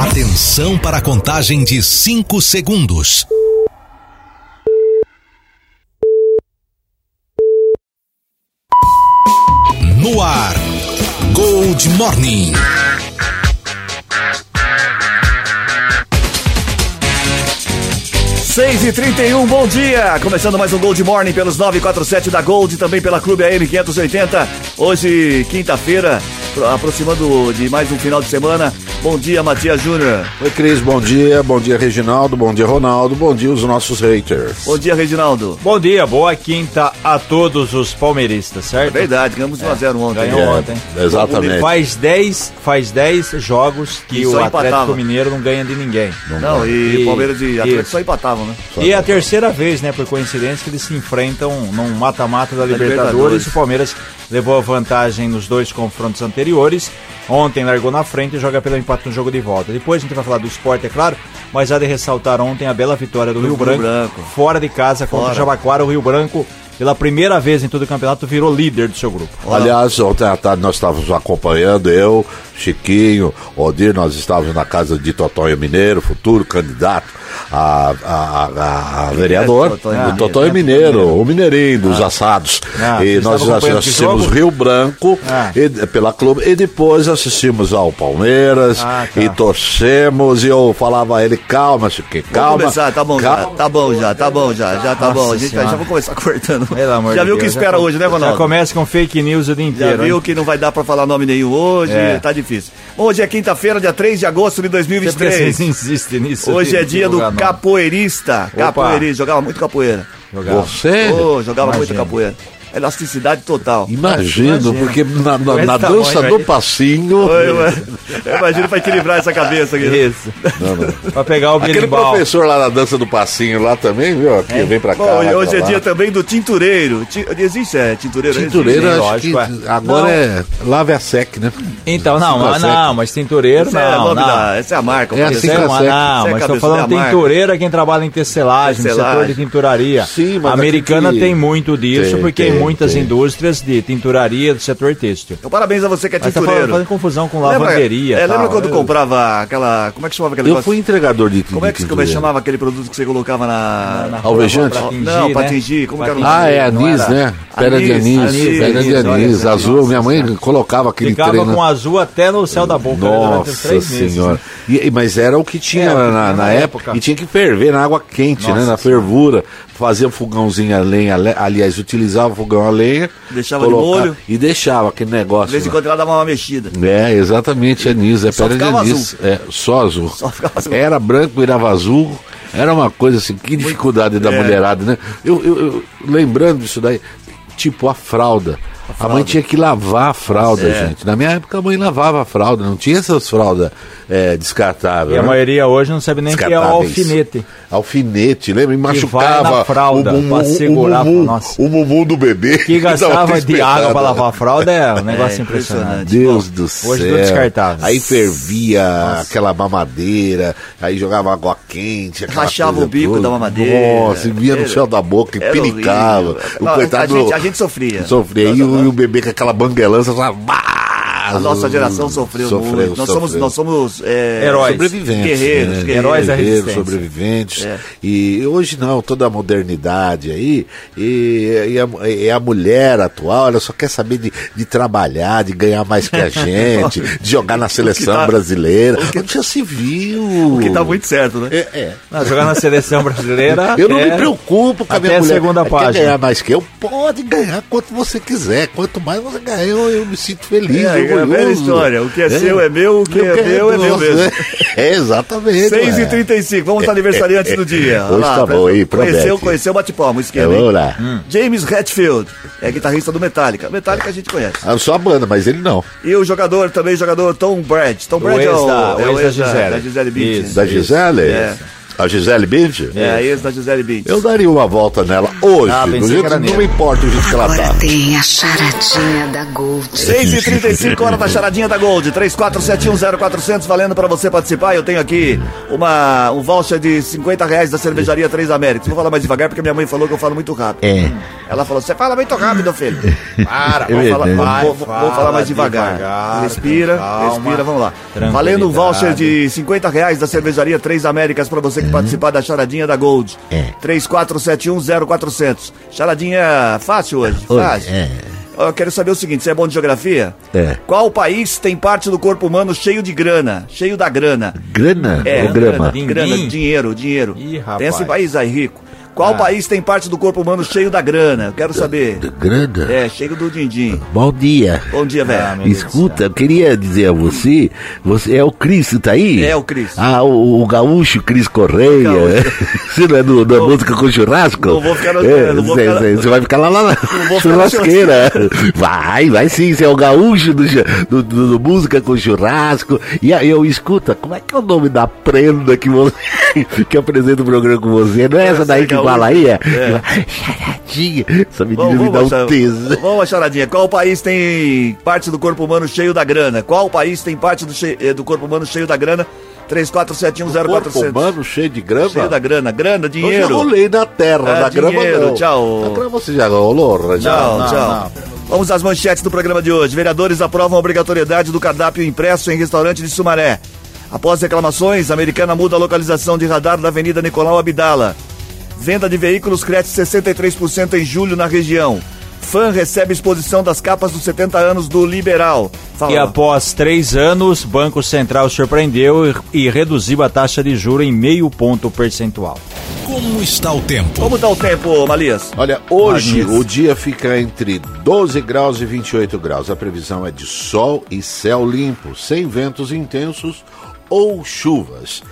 Atenção para a contagem de 5 segundos. No ar, Gold Morning. Seis e trinta e um, bom dia! Começando mais um Gold Morning pelos 947 da Gold, também pela Clube AM 580. Hoje, quinta-feira, aproximando de mais um final de semana. Bom dia, Matias Júnior. Oi, Cris, bom dia. Bom dia, Reginaldo. Bom dia, Ronaldo. Bom dia, os nossos haters. Bom dia, Reginaldo. Bom dia, boa quinta a todos os palmeiristas, certo? É verdade, ganhamos 1x0 ontem. Ganhou É, ontem. Exatamente. Faz 10 faz dez jogos que E o só Atlético empatava. Mineiro não ganha de ninguém. Não, e, E- Palmeiras e Atlético isso. só empatavam, né? E é a terceira vez, né, por coincidência, que eles se enfrentam num mata-mata da Libertadores. Libertadores. O Palmeiras levou a vantagem nos dois confrontos anteriores. Ontem largou na frente e joga pelo empate no jogo de volta. Depois a gente vai falar do esporte, é claro, mas há de ressaltar ontem a bela vitória do Rio, Rio Branco, Branco. fora de casa contra Fora. o Jabaquara. O Rio Branco, pela primeira vez em todo o campeonato, virou líder do seu grupo. Aliás, ontem à tarde nós estávamos acompanhando, eu, Chiquinho, Odir, nós estávamos na casa de Totóio Mineiro, futuro candidato a, a, a- a vereador. Totóio o Mineiro? Totóio Mineiro, o Mineirinho dos assados. Ah, e nós assistimos? Rio Branco Ah. e- pela clube e depois assistimos ao Palmeiras Ah, tá. e torcemos e eu falava a ele, calma, Chiquinho, Vamos calma. começar, tá bom calma. já, tá bom já, tá bom já, já tá Nossa bom. A gente vai- Senhora. já vou começar cortando. Pelo amor já viu o que Deus, espera já- hoje, né, Já Ronaldo? começa com fake news o dia Já inteiro. viu hein? que não vai dar pra falar nome nenhum hoje, É. tá difícil. Hoje é quinta-feira, dia 3 de agosto de Sempre vocês 2023. insistem nisso. Hoje é dia do capoeirista. Opa. Capoeirista, jogava muito capoeira. Jogava. Você? Ô, jogava muito Imagina. capoeira. Elasticidade total. Imagino, porque na, na- na tamanho dança aí. do passinho. Oi, mano. Imagina pra equilibrar essa cabeça aqui. Isso. Pra pegar o Aquele berimbau. professor lá na dança do passinho lá também, viu? Aqui, vem pra cá. Bom, hoje é lá. dia também do tintureiro. Ti- Existe, é, tintureiro? Tintureira, Sim, acho que lógico, é. agora Não. é lave a sec, né? Então, não, mas não, mas tintureiro Esse é, o não, nome não. da, essa é a marca. É assim que é não, Seca mas estou falando tintureiro é quem trabalha em tecelagem, no Tecelagem. setor de tinturaria. Sim, mas a americana tem muito disso, porque muitas tem. indústrias de tinturaria do setor têxtil. Então, parabéns a você que é Mas tá tintureiro. fazendo, fazendo confusão com Lembra- lavanderia. É, lembra quando Eu- comprava aquela. Como é que chamava aquele Eu negócio? fui entregador de Como é que como é chamava aquele produto que você colocava na. na- Alvejante? pra tingir, Não, pra né? tingir, como que era o? Ah, é anis, né? Pedra de Anis, pedra de anis, azul. Minha mãe colocava aquele Ficava treino. com azul até no céu da boca né, Nossa três meses. senhora. Mas era o que tinha É, na, na na época. época. E tinha que ferver na água quente, né? Na fervura. Fazia um fogãozinho a lenha. le- Aliás, utilizava o fogão a lenha. Deixava de molho. E deixava aquele negócio. De vez em quando ela dava uma mexida. É, exatamente, anis, é Só pedra de anis. É, só azul. Só ficava azul. Era branco, virava azul. Era uma coisa assim, que dificuldade da é. mulherada, né? Eu, eu- eu- lembrando disso daí, tipo a fralda. A, mãe tinha que lavar a fralda, É. gente. Na minha época a mãe lavava a fralda, não tinha essas fraldas é, descartáveis. E a né? maioria hoje não sabe nem que é o alfinete. Alfinete, lembra? E machucava fralda o, bumbum, pra segurar, o, bumbum, nossa. o bumbum do bebê. Que gastava de água para lavar a fralda é um negócio É, impressionante. Deus do céu. Hoje tudo descartável. Aí fervia aquela mamadeira, aí jogava água quente. Rachava o bico toda. da mamadeira. Nossa, e vinha no céu da boca e pinicava. horrível. O Não, coitado a gente- a gente sofria. Sofria. E o, e o bebê com aquela banguelança, só, A nossa geração sofreu, muito. Nós somos, nós somos é, Heróis. sobreviventes. Guerreiros, né? guerreiros. Heróis da Guerreiros, resistência. sobreviventes. É. E hoje não, toda a modernidade aí. E, e a, e a mulher atual, ela só quer saber de, de trabalhar, de ganhar mais que a gente, de jogar na seleção tá- brasileira. Onde já se viu? O que tá muito certo, né? É, é. Não, jogar na seleção brasileira. Eu não é- me preocupo com a minha a mulher. segunda Quer página. ganhar mais que eu? Pode ganhar quanto você quiser. Quanto mais você ganhar, eu, eu me sinto feliz. É, é a velha história. O que é seu é meu, o que é que meu é meu mesmo. É, exatamente. 6 ué. e 35 vamos aos aniversariantes do dia. Hoje tá bom aí, Conheceu, promete. conheceu o bate-palma, o É, esquema. vamos lá. James Hetfield, é guitarrista do Metallica. Metallica a gente conhece. Ah, só a banda, mas ele não. E o jogador, também jogador Tom Brady. Tom Brady é o, da- é o o ex da Gisele. da Gisele. Isso. Da Gisele? É. A Gisele Bündchen? É, a ex da Gisele Bündchen. Eu daria uma volta nela hoje. Ah, do jeito, não importa o jeito que ela Agora tá. tem a charadinha da Gold. 6 e 35 hora da charadinha da Gold, 34710400, valendo pra você participar. Eu tenho aqui uma, um voucher de 50 reais da cervejaria Três Américas. Vou falar mais devagar porque minha mãe falou que eu falo muito rápido. É. Ela falou: você fala muito rápido, filho. Para, Vou falar, vou, vai, vou- vou fala falar mais devagar. devagar, respira, calma, respira, vamos lá. Valendo um voucher de 50 reais da cervejaria Três Américas pra você que participar da charadinha da Gold. É. 34710400. Charadinha fácil hoje, Oi, fácil. é. Eu quero saber o seguinte, você é bom de geografia? É. Qual país tem parte do corpo humano cheio de grana? Cheio da grana. Grana É, ou grama? Grana, din. dinheiro, dinheiro. Ih, rapaz. Tem esse país aí rico. Qual Ah. país tem parte do corpo humano cheio da grana? Eu quero saber. Grana? É, cheio do din-din. Bom dia. Bom dia, Ah, velho. Deus Escuta, eu queria dizer a você, você é o Cris, tá aí? É o Cris. Ah, o, o gaúcho Cris Correia. você não é do, da música com churrasco? não vou ficar no- É, não vou Você ficar- você vai ficar lá, lá na churrasqueira. Vai, vai sim, você é o gaúcho do, do, do- do música com churrasco. E aí eu escuta, como é que é o nome da prenda que você que apresenta o programa com você? Não é essa daí é que gaúcho. Fala aí? É? É. Charadinha. Essa menina Vamos, me dá um tesão. vamos charadinha. Qual país tem parte do corpo humano cheio da grana? Qual país tem parte do, che- eh, do corpo humano cheio da grana? Corpo 34710400. humano cheio de grama. Cheio da grana. Grana, Eu já dinheiro. rolei na terra, Ah, na grama dinheiro, não. tchau. Na grama você já rolou, Rajão? Tchau, Não, tchau. não. Vamos às manchetes do programa de hoje. Vereadores aprovam a obrigatoriedade do cardápio impresso em restaurante de Sumaré. Após reclamações, a americana muda a localização de radar da Avenida Nicolau Abdala. Venda de veículos cresce 63% em julho na região. Fã recebe exposição das capas dos 70 anos do Liberal. Fala. E após três anos, Banco Central surpreendeu e, e reduziu a taxa de juro em meio ponto percentual. Como está o tempo? Como tá o tempo, Malias? Olha, hoje Magnífico. o dia fica entre 12 graus e 28 graus. A previsão é de sol e céu limpo, sem ventos intensos ou chuvas.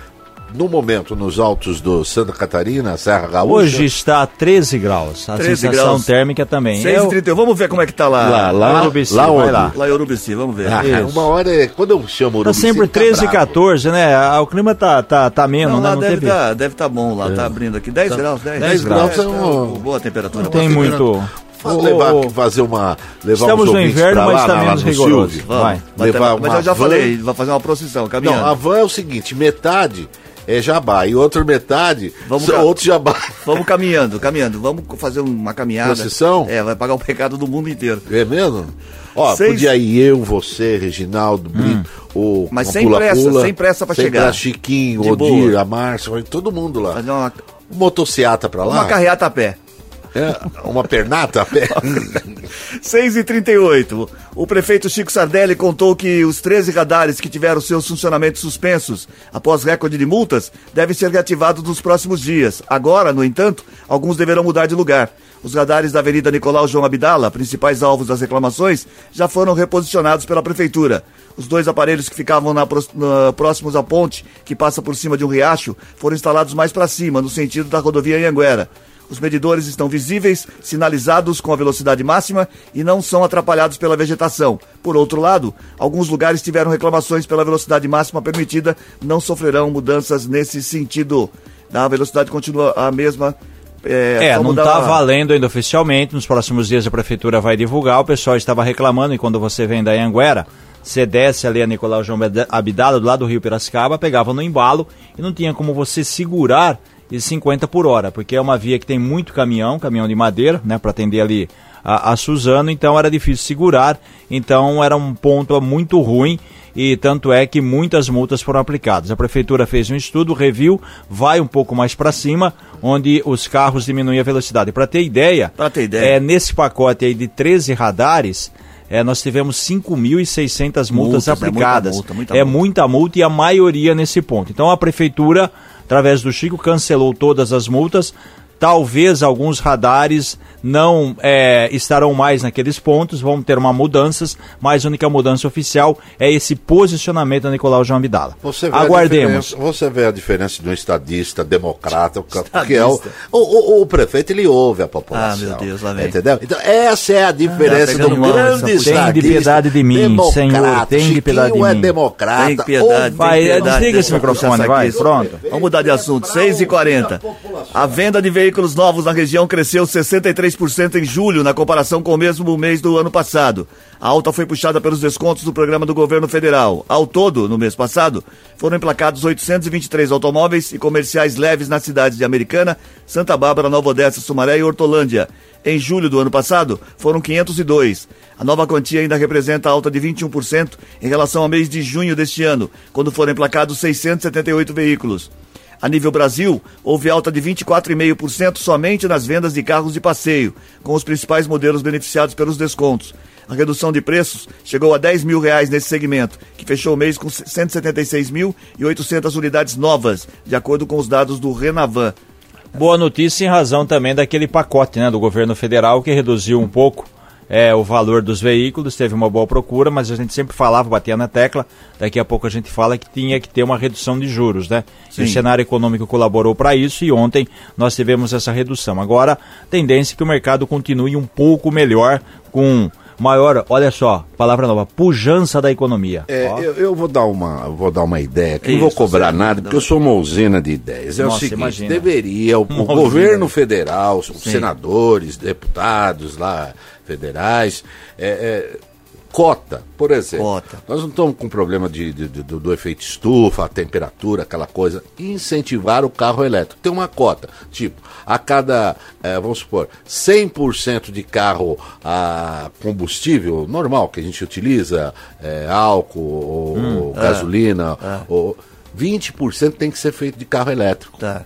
No momento, nos altos do Santa Catarina, Serra Gaúcha. Hoje está a 13 graus. A 13 sensação graus. térmica também. 6 Eu- 31 Vamos ver como é que tá lá. Lá, lá, Urubici, lá onde? lá. Lá em Urubici, vamos ver. Ah, uma hora é. Quando eu chamo Tá Urubici, sempre tá 13 e bravo. 14, né? O clima tá, tá, tá menos, Não, né? lá Não deve estar deve tá bom lá, tá abrindo aqui. 10 graus, 10, 10 graus é é um- boa temperatura. Não tem boa muito. Faz levar, ô, fazer uma. Levar Estamos no inverno, mas lá, tá lá menos no rigoroso. Silvio. Vai. Mas, Levar mas uma eu já van. falei, vai fazer uma procissão, caminhando. Não, a van é o seguinte: metade é jabá e outra metade Vamos são cá. outro jabá. Vamos caminhando, caminhando. Vamos fazer uma caminhada. Procissão? É, vai pagar o pecado do mundo inteiro. É mesmo? Ó, Seis- podia ir eu, você, Reginaldo, Brito, o Mas sem pressa, pula-pula, sem pressa pra sem chegar. pressa, Chiquinho, De Odir, boa. a Márcia, todo mundo lá. Fazer uma, Um motociata pra lá. uma carreata a pé. É, uma pernata a pé. 6 e 38 O prefeito Chico Sardelli contou que os 13 radares que tiveram seus funcionamentos suspensos após recorde de multas devem ser reativados nos próximos dias. Agora, no entanto, alguns deverão mudar de lugar. Os radares da Avenida Nicolau João Abdala, principais alvos das reclamações, já foram reposicionados pela prefeitura. Os dois aparelhos que ficavam na na- próximos à ponte, que passa por cima de um riacho, foram instalados mais para cima, no sentido da rodovia Anhanguera. Os medidores estão visíveis, sinalizados com a velocidade máxima e não são atrapalhados pela vegetação. Por outro lado, alguns lugares tiveram reclamações pela velocidade máxima permitida, não sofrerão mudanças nesse sentido. A velocidade continua a mesma. É, só não está valendo ainda oficialmente. Nos próximos dias a prefeitura vai divulgar. O pessoal estava reclamando e quando você vem da Anguera, você desce ali a Nicolau João Abdala, do lado do Rio Piracicaba, pegava no embalo e não tinha como você segurar e 50 por hora, porque é uma via que tem muito caminhão, caminhão de madeira, né, para atender ali a, a Suzano, então era difícil segurar, então era um ponto muito ruim e tanto é que muitas multas foram aplicadas. A prefeitura fez um estudo, review, vai um pouco mais para cima, onde os carros diminuem a velocidade. Para ter ideia, Pra ter ideia. É, nesse pacote aí de 13 radares, é, nós tivemos 5.600 multas, Multas, é muita aplicadas. multa, muita é multa. muita multa e a maioria nesse ponto. Então a prefeitura, através do Chico, cancelou todas as multas. Talvez alguns radares não é, estarão mais naqueles pontos, vão ter uma mudanças, mas a única mudança oficial é esse posicionamento da Nicolau João Abdala. Você vê a Aguardemos. diferença- Você vê a diferença de um estadista democrata, que é o, o, o- o prefeito, ele ouve a população. Ah, meu Deus, lá vem. Entendeu? Então, essa é a diferença pegando do essa grande estadista. Tem de piedade de mim. Senhor, tem de piedade de é mim. democrata. Tem piedade, Vai, tem piedade. desliga esse microfone, vai, aqui. pronto. Vamos mudar de assunto, 6 e 40 A venda de veículos novos na região cresceu 63% em julho, na comparação com o mesmo mês do ano passado. A alta foi puxada pelos descontos do programa do governo federal. Ao todo, no mês passado, foram emplacados 823 automóveis e comerciais leves nas cidades de Americana, Santa Bárbara, Nova Odessa, Sumaré e Hortolândia. Em julho do ano passado, foram 502. A nova quantia ainda representa alta de 21% em relação ao mês de junho deste ano, quando foram emplacados 678 veículos. A nível Brasil, houve alta de 24,5% somente nas vendas de carros de passeio, com os principais modelos beneficiados pelos descontos. A redução de preços chegou a 10 mil reais nesse segmento, que fechou o mês com 176.800 unidades novas, de acordo com os dados do Renavan. Boa notícia em razão também daquele pacote né, do governo federal que reduziu um pouco é, o valor dos veículos, teve uma boa procura, mas a gente sempre falava, batia na tecla, daqui a pouco a gente fala que tinha que ter uma redução de juros, né? E o Sim. cenário econômico colaborou para isso e ontem nós tivemos essa redução. Agora, tendência é que o mercado continue um pouco melhor, com maior, olha só, palavra nova, pujança da economia. É, eu, eu vou dar uma, vou dar uma ideia, que não vou cobrar sim. nada, porque eu sou uma usina de ideias. É Nossa, o seguinte, imagina. deveria o, o governo federal, os senadores, deputados lá federais, é, é, cota, por exemplo. Cota. Nós não estamos com problema de, de- de- do, efeito estufa, a temperatura, aquela coisa. Incentivar o carro elétrico. Tem uma cota. Tipo, a cada, eh, vamos supor, 100% de carro a combustível normal que a gente utiliza, eh, álcool ou, Hum, é. gasolina, ou 20% tem que ser feito de carro elétrico. Tá.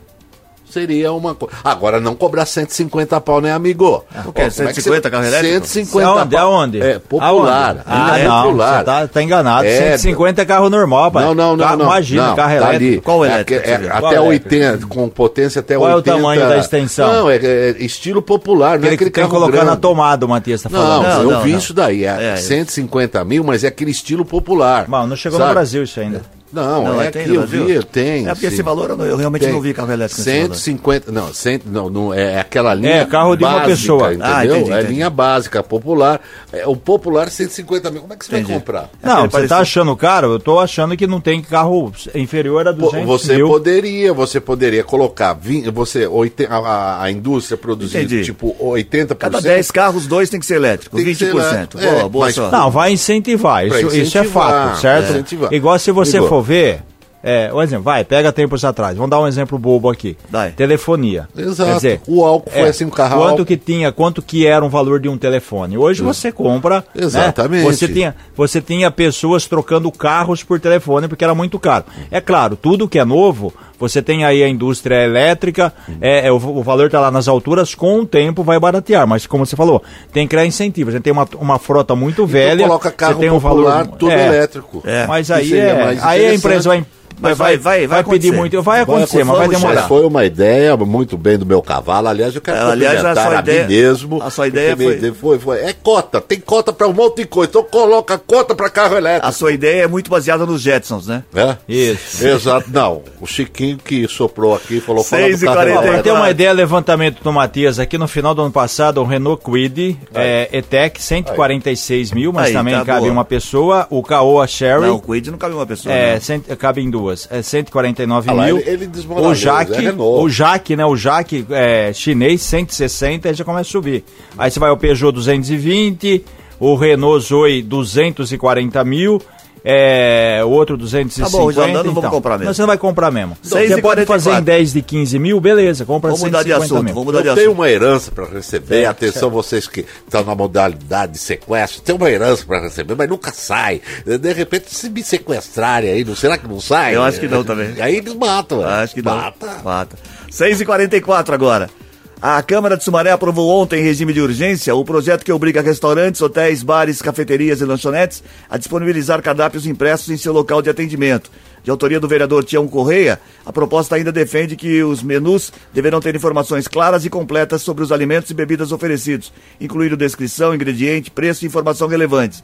Seria uma coisa. Agora, não cobrar 150 pau, né, amigo? O quê? Ó, como é que 150 carro elétrico? 150 Aonde? pau. Aonde? É, popular. Aonde? Ah, é não, popular. você tá, tá enganado. É, 150 é carro normal, pai. Não, não, não, Carro- não. Imagina, não, carro tá elétrico. ali. Qual É elétrico, é vê? até Qual elétrico? 80, com potência até Qual é o 80. tamanho da extensão? Não, é, é estilo popular, não é Aquele que aquele carro colocar grande. na tomada, o Matias tá falando. Não, eu não, vi não. isso daí. É, É, 150 mil, mas é aquele estilo popular. Mano, não chegou sabe? no Brasil isso ainda. Não, Não, é é, tem eu vi, tem. É porque sim. esse valor eu, não- eu realmente Tem. não vi carro elétrico nesse valor. 150, não, 100, não, não, é aquela linha É, carro de uma básica, pessoa. entendeu? Ah, entendi, é entendi. linha básica, popular. É, o popular 150 mil. Como é que você Entendi. vai comprar? Não, aquele você parecido. tá achando caro? Eu tô achando que não tem carro inferior a Pô, 200 Você mil. poderia, você poderia colocar, 20, você, oiten- a, a- indústria produzir Entendi. tipo 80%. Cada 10 carros, dois tem que ser elétrico. Tem que ser 20%. elétrico. Boa, É, boa mas- sorte. Não, vai incentivar. Isso, isso é incentivar, fato, certo? é. Incentivar. Igual se você for ver. É, um exemplo, vai, pega tempos atrás. Vamos dar um exemplo bobo aqui. Vai. Telefonia. Exato. Quer dizer, O álcool foi assim, o carro Quanto álcool. que tinha, quanto que era um valor de um telefone? Hoje você compra. né? Exatamente. Você tinha, você tinha pessoas trocando carros por telefone porque era muito caro. É claro, tudo que é novo, você tem aí a indústria elétrica, é, é, o, o valor está lá nas alturas, com o tempo vai baratear. Mas como você falou, tem que criar incentivos. A gente tem uma, uma frota muito velha. Então coloca carro você tem um popular, valor tudo é, elétrico. É. Mas aí, é, aí a empresa vai. Mas vai- vai- vai pedir acontecer. muito. Vai acontecer, mas vai demorar. Mas foi uma ideia muito bem do meu cavalo. Aliás, eu quero É, aliás, a sua a, ideia- mim mesmo. a sua ideia foi- me- foi, foi- É cota, tem cota para um monte de coisa. Então coloca cota para carro elétrico. A sua ideia é muito baseada nos Jetsons, né? É? Isso. Exato. Não, o Chiquinho que soprou aqui falou fala do carro e pra ter uma ideia, levantamento do Matias aqui no final do ano passado, o Renault Kwid é, E-Tech, 146 mil, mas Aí, também tá cabe boa. uma pessoa. O Caoa Sherry, Não, o Quid não cabe uma pessoa. é, né? cento, cabe em duas, é 149 Ah lá, mil. ele- ele o Jaque, é o Jaque, né, o Jaque é, chinês, 160, aí já começa a subir. Aí você vai ao Peugeot 220, o Renault Zoe 240 mil, é, o outro 250. Tá bom, já andando, vamos então. comprar mesmo. Mas você não vai comprar mesmo. Seis Você e pode fazer em 44. 10 de 15 mil, beleza, compra Vamos mudar de 150 assunto, mil. vamos mudar de Eu tenho assunto. uma herança para receber. Certo, Atenção, vocês que estão na modalidade de sequestro, tem uma herança para receber, mas nunca sai. De repente, se me sequestrarem aí, não, será que não sai? Eu acho que não também. Aí eles matam. Acho que não. Mata. Mata. 6h44 agora. A Câmara de Sumaré aprovou ontem, em regime de urgência, o projeto que obriga restaurantes, hotéis, bares, cafeterias e lanchonetes a disponibilizar cardápios impressos em seu local de atendimento. De autoria do vereador Tião Correia, a proposta ainda defende que os menus deverão ter informações claras e completas sobre os alimentos e bebidas oferecidos, incluindo descrição, ingrediente, preço e informação relevantes.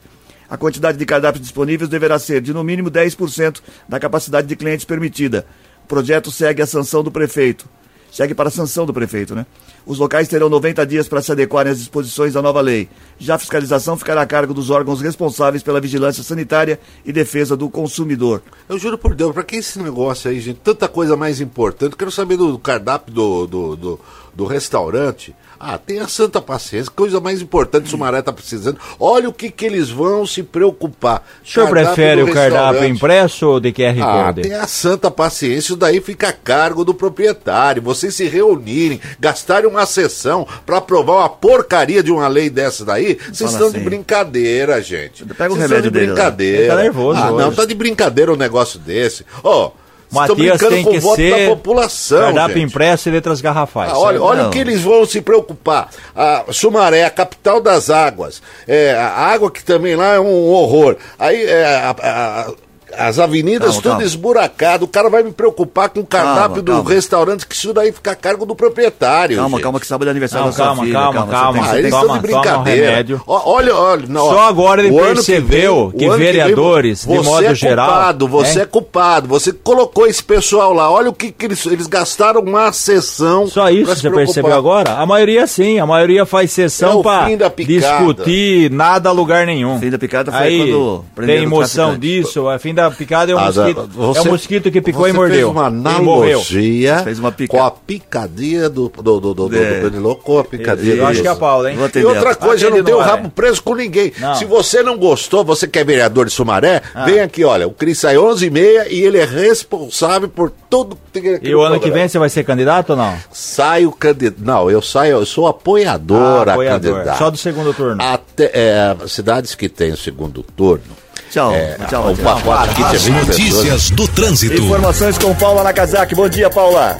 A quantidade de cardápios disponíveis deverá ser de no mínimo 10% da capacidade de clientes permitida. O projeto segue a sanção do prefeito segue para a sanção do prefeito, né? Os locais terão 90 dias para se adequarem às disposições da nova lei. Já a fiscalização ficará a cargo dos órgãos responsáveis pela vigilância sanitária e defesa do consumidor. Eu juro por Deus, para que esse negócio aí, gente? Tanta coisa mais importante. Quero saber do cardápio do, do, do, do restaurante. Ah, tenha santa paciência, coisa mais importante que o Sumaré está precisando. Olha o que, que eles vão se preocupar. O senhor Cardápio prefere o cardápio impresso ou de QR Ah, Code? tenha santa paciência, isso daí fica a cargo do proprietário. Vocês se reunirem, gastarem uma sessão para aprovar uma porcaria de uma lei dessa daí, vocês estão de assim. brincadeira, gente. Pega o Vocês remédio de dele brincadeira. Ele tá nervoso Ah, não, tá de brincadeira um negócio desse. Ó, estão Matias brincando tem com que o voto ser da população, cardápio gente. impresso e letras garrafais. Ah, olha, olha o que eles vão se preocupar. A Sumaré, a capital das águas. É, a água que também lá é um horror. Aí é, a- a- as avenidas Calma, tudo calma. esburacado. O cara vai me preocupar com o cardápio Calma, do calma. restaurante, que isso daí fica a cargo do proprietário. Calma, gente. calma, que sábado é aniversário Não, da sua calma, filha. calma, calma. tem- Ah, eles estão de um brincadeira. Ó, olha, olha. não, Só agora ele ano que percebeu que o ano vem, vereadores, de você modo é geral, Culpado, você né? é culpado. Você colocou esse pessoal lá. Olha o que, que eles, eles gastaram uma sessão. Só isso se você preocupar. percebeu agora? A maioria sim, a maioria faz É sessão da picada. discutir nada a lugar nenhum. Fim da picada foi Aí quando tem emoção disso, a fim da picada é um Ah, mosquito, você- é um mosquito que picou e mordeu. Fez uma analogia Fez uma pica- com a picadinha do, do, do, do, do, É. do Benilô, com a picadinha Eu acho do- que é a Paula, hein? E outra coisa, eu não tenho ar, rabo é. preso com ninguém. Não. Se você não gostou, você que é vereador de Sumaré, Ah. vem aqui, olha, o Cris sai 11h30 e ele é responsável por tudo que tem aqui E o ano que vem você vai ser candidato ou não? Sai o candidato. Não, eu saio, eu sou apoiador Ah, a apoiador. candidato. Só do segundo turno. Até, é, cidades que têm o segundo turno. Tchau, É, tchau, o Matias. pacote aqui As tinha 20 pessoas. notícias do trânsito. Informações com Paula Nakazaki. Bom dia, Paula.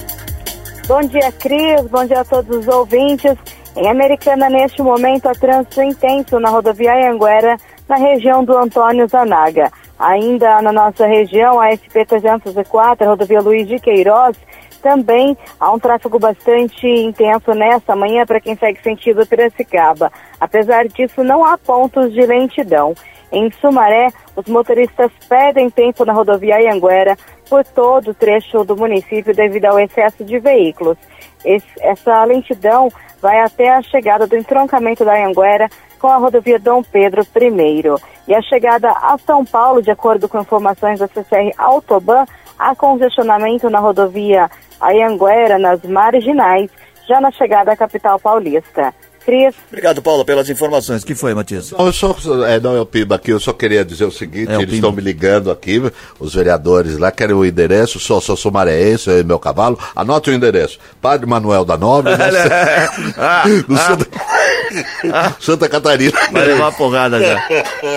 Bom dia, Cris. Bom dia a todos os ouvintes. Em Americana, neste momento, há trânsito intenso na rodovia Anguera, na região do Antônio Zanaga. Ainda na nossa região, a SP-304, rodovia Luiz de Queiroz, também há um tráfego bastante intenso nesta manhã para quem segue sentido Piracicaba. Apesar disso, não há pontos de lentidão. Em Sumaré, os motoristas perdem tempo na rodovia Anguera por todo o trecho do município devido ao excesso de veículos. Esse- essa lentidão vai até a chegada do entroncamento da Anguera com a rodovia Dom Pedro I. E a chegada a São Paulo, de acordo com informações da CCR Autoban, há congestionamento na rodovia Anhanguera, nas marginais, já na chegada à capital paulista. Cris, Obrigado, Paula, pelas informações. O que foi, Matias? Não, eu só, é, não, é o Pimba aqui, eu só queria dizer o seguinte, É, o eles estão me ligando aqui, os vereadores lá, querem o endereço, sou, sou sumareense, eu e meu cavalo, anote o endereço, Padre Manuel da Nobre, no, Ah, no Santa, Santa Catarina. Vai levar uma porrada já.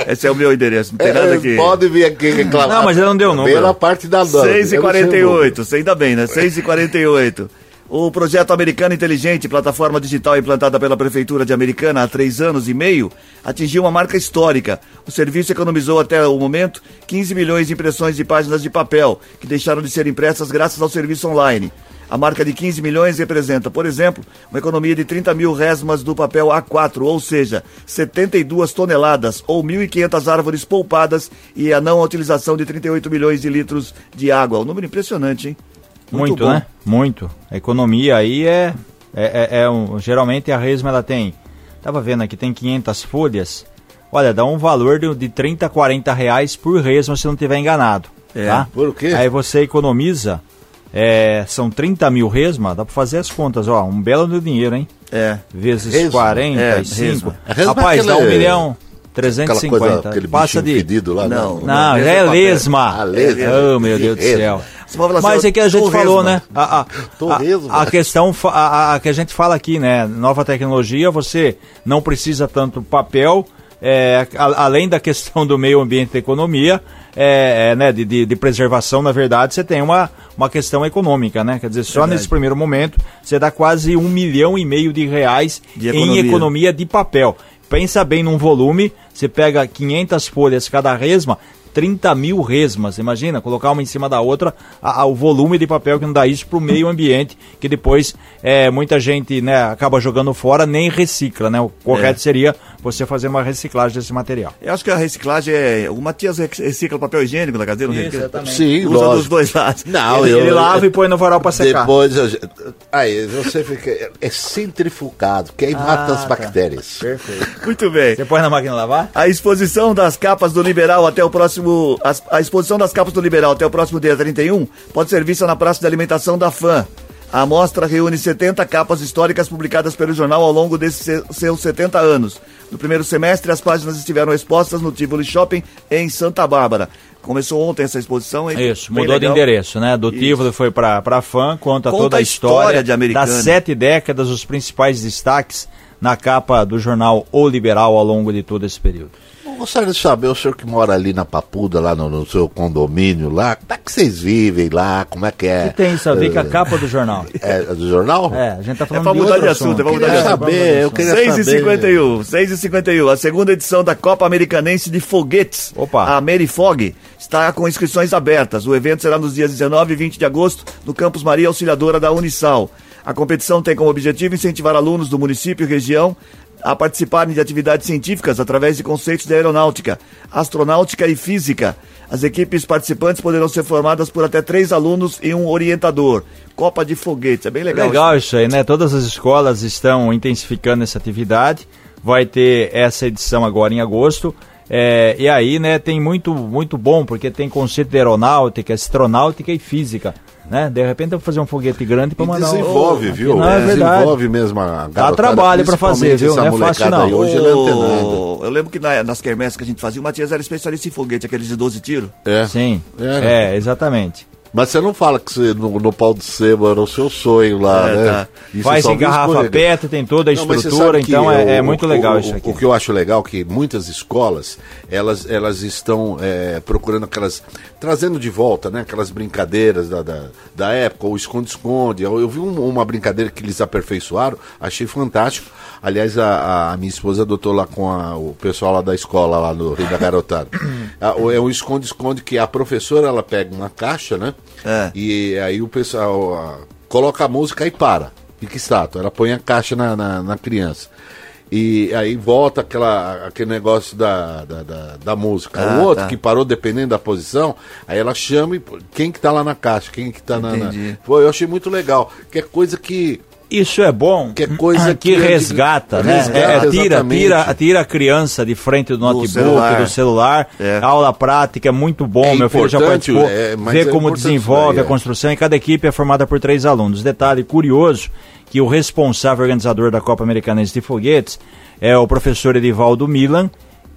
Esse é o meu endereço, não tem É, nada aqui. Pode vir aqui reclamar. Não, mas ele não deu o número. Pela parte da dona. 6 e 48 você ainda bem, né? 6 e 48 O projeto Americana Inteligente, plataforma digital implantada pela Prefeitura de Americana há três anos e meio, atingiu uma marca histórica. O serviço economizou até o momento 15 milhões de impressões de páginas de papel, que deixaram de ser impressas graças ao serviço online. A marca de 15 milhões representa, por exemplo, uma economia de 30 mil resmas do papel A4, ou seja, 72 toneladas ou 1.500 árvores poupadas e a não utilização de 38 milhões de litros de água. Um número impressionante, hein? Muito, Muito né? Muito. A economia aí é, é, é, é um, geralmente é a resma ela tem, tava vendo aqui, tem 500 folhas, olha, dá um valor de, de 30, 40 reais por resma se não tiver enganado. É, tá? por quê? Aí você economiza, é, são 30 mil resma, dá pra fazer as contas, ó, um belo dinheiro, hein? É. Vezes resma, 45. É, é, resma. Resma Rapaz, aquele... dá um milhão... 350. Aquela coisa, passa de pedido lá. Não, não, não é, é lesma. A lesma. É, oh, meu Deus do céu. Assim, Mas é que a gente falou, né? A, a, a, a questão a, a, que a gente fala aqui, né? Nova tecnologia, você não precisa tanto papel, é, além da questão do meio ambiente e da economia, é, é, né, de, de, de, preservação, na verdade, você tem uma, uma questão econômica, né? Quer dizer, só verdade. nesse primeiro momento você dá quase um milhão e meio de reais de em economia de papel. Pensa bem num volume, você pega 500 folhas cada resma, 30 mil resmas, imagina, colocar uma em cima da outra, a- a- o volume de papel que não dá isso para o meio ambiente, que depois é, muita gente né, acaba jogando fora, nem recicla, né? O correto É. seria você fazer uma reciclagem desse material. Eu acho que a reciclagem é. O Matias rec- recicla papel higiênico na cadeira, não Isso, recicla? exatamente. Sim, Usa lógico. dos dois lados. Não, ele, eu, ele lava e põe no varal para secar. Depois, eu- aí você fica. É centrifugado, que aí mata as tá. bactérias. Perfeito. Muito bem. Você põe na máquina lavar? A exposição das capas do Liberal até o próximo. As- A, exposição das capas do Liberal até o próximo dia 31 pode ser vista na Praça de Alimentação da FAM. A mostra reúne 70 capas históricas publicadas pelo jornal ao longo desses se- seus 70 anos. No primeiro semestre, as páginas estiveram expostas no Tivoli Shopping em Santa Bárbara. Começou ontem essa exposição. Isso, mudou de legal. endereço, né? Do Isso. Tivoli foi para para fã, conta, Conta toda a a história história, de das sete décadas, os principais destaques na capa do jornal O Liberal ao longo de todo esse período. Eu gostaria de saber, o senhor que mora ali na Papuda, lá no, no seu condomínio lá, como é que vocês vivem lá? Como é que é? O que tem isso a ver com a Eh, capa do jornal? É do jornal? É, a gente tá falando pra de mudar de assunto, é pra mudar de Queria assunto. saber, eu queria 6 e saber. 51, 6 e 51, a segunda edição da Copa Americanense de Foguetes, Opa. a Merifog, está com inscrições abertas. O evento será nos dias 19 e 20 de agosto no Campus Maria Auxiliadora da Unisal. A competição tem como objetivo incentivar alunos do município e região a participarem de atividades científicas através de conceitos de aeronáutica, astronáutica e física. As equipes participantes poderão ser formadas por até três alunos e um orientador. Copa de Foguetes, é bem legal. Legal isso aí, né? Todas as escolas estão intensificando essa atividade. Vai ter essa edição agora em agosto. É, e aí, né, tem muito, muito bom, porque tem conceito de aeronáutica, astronáutica e física. Né? De repente eu vou fazer um foguete grande para mandar um- desenvolve, Oh, viu? Não, é verdade. desenvolve mesmo a garotada, trabalho pra fazer, viu? Não é fácil, não. aí, Hoje ele é antenado. Eu lembro que na- nas quermesses que a gente fazia, o Matias era especialista em foguete, aqueles de 12 tiros. É. Sim, É. é, exatamente. Mas você não fala que você, no, no pau de sebo era o seu sonho lá, É, né? tá. Faz em garrafa. PET, tem toda a Não, estrutura, então é, é muito o- legal o, isso aqui. O que eu acho legal é que muitas escolas, elas, elas estão é, procurando aquelas, trazendo de volta, né? Aquelas brincadeiras da, da, da época, o esconde-esconde. Eu, eu vi um- uma brincadeira que eles aperfeiçoaram, achei fantástico. Aliás, a, a minha esposa adotou lá com a- o pessoal lá da escola, lá no Rio da Garotada. Ah, o- é um esconde-esconde que a professora, ela pega uma caixa, né? É. E aí o pessoal ah, coloca a música e para. Fica estátua. Ela põe a caixa na, na, na criança. E aí volta aquela, aquele negócio da, da, da, da música. Ah, o outro tá. que parou, dependendo da posição, aí ela chama e quem que tá lá na caixa, quem que tá na, na. Pô, eu achei muito legal. Que é coisa que. Isso é bom, Que é coisa que que- resgata, né? resgata, É, tira, exatamente. tira, tira a criança de frente do notebook, celular. do celular. É. Aula prática é muito bom, É meu filho já participou. é, Vê é como desenvolve a é. construção e cada equipe é formada por três alunos. Detalhe curioso que o responsável organizador da Copa Americanense de Foguetes é o professor Edivaldo Milan.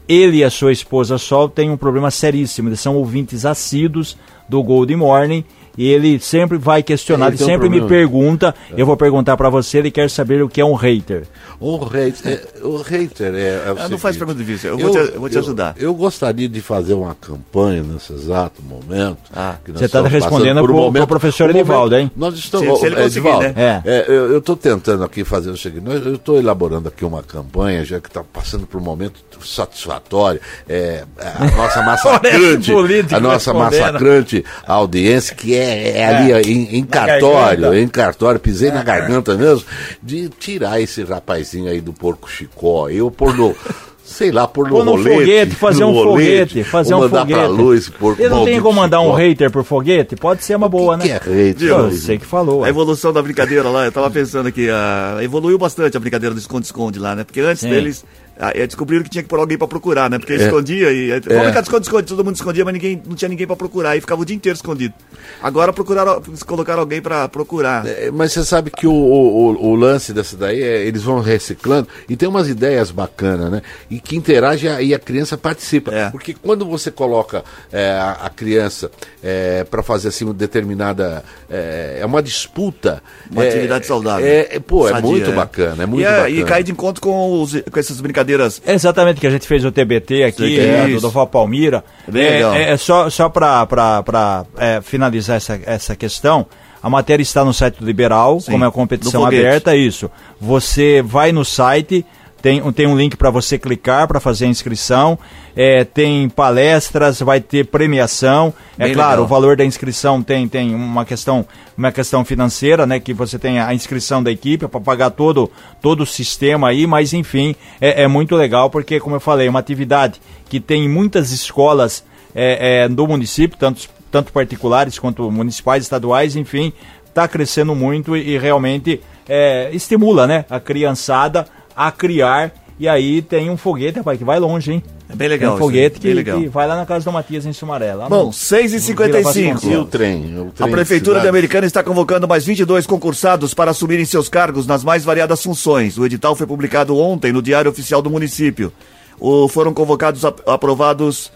Ele e a sua esposa Sol têm um problema seríssimo. Eles são ouvintes assíduos do Gold Morning e ele sempre vai questionar, Ele ele um sempre me pergunta. Eu vou perguntar pra você, ele quer saber o que é um hater. O hater é, o hater é, é o Ah, não faz pergunta difícil, eu vou te- eu vou te ajudar. Eu, gostaria de fazer uma campanha nesse exato momento. Ah, que nós você tá estamos respondendo um pro- pro professor um Edivaldo, hein? Nós estamos, Se- se ele é, conseguir, Edivaldo, né? É. é, eu estou tentando aqui fazer o seguinte, nós- eu estou elaborando aqui uma campanha, já que está passando por um momento satisfatório. É, a nossa massacrante, a nossa massacrante audiência, que é, é ali ó, em, em cartório, garganta. em cartório, pisei na garganta mesmo, de tirar esse rapazinho aí do porco chicó, eu pôr no. Sei lá, pôr no no rolete, foguete, fazer no um rolete, foguete, fazer ou um mandar foguete. pra luz, esse porco Ele não tem como mandar um hater por foguete? Pode ser uma boa, que né? que é hater? Eu sei que falou. A evolução da brincadeira lá, eu tava pensando aqui, ah, evoluiu bastante a brincadeira do esconde-esconde lá, né? Porque antes Sim. deles, eh, descobriram que tinha que pôr alguém pra procurar, né? Porque É. escondia e... eh, Vamos brincar de esconde-esconde, todo mundo escondia, mas ninguém, não tinha ninguém pra procurar, e ficava o dia inteiro escondido. Agora procuraram, colocaram alguém pra procurar. É, Mas você sabe que o, o, o- lance dessa daí é eles vão reciclando e tem umas ideias bacanas, né? E que interage e a criança participa. É. Porque quando você coloca é, a, a criança para fazer assim uma determinada. É, é uma disputa. Uma é, atividade saudável. É, é, pô, é Sadia, muito é. bacana, é muito e, é- bacana. e cai de encontro com, os- com essas brincadeiras brincadeiras. É exatamente que a gente fez o TBT aqui, é isso. do Val Palmira. Bem é, legal. é- é só, só para finalizar essa, essa questão, a matéria está no site do Liberal, Sim, como é a competição aberta, isso. Você vai no site, tem, um- tem um link para você clicar para fazer a inscrição, é, tem palestras, vai ter premiação. É Bem claro, legal. o valor da inscrição tem, tem uma questão uma questão financeira, né, que você tem a inscrição da equipe para pagar todo todo o sistema aí, mas enfim, é, é muito legal porque como eu falei, é uma atividade que tem em muitas escolas é, é, do município, tanto tanto particulares quanto municipais, estaduais, enfim, está crescendo muito e, e realmente é, estimula, né, a criançada a criar e aí tem um foguete, rapaz, que vai longe, hein? É bem legal Tem um foguete bem que, legal. que vai lá na casa do Matias em Sumaré. Lá Bom, no- 6 e no Vila 55 E o trem? O A trem Prefeitura cidade? de Americana está convocando mais 22 concursados para assumirem seus cargos nas mais variadas funções. O edital foi publicado ontem no Diário Oficial do Município. O- foram convocados ap- aprovados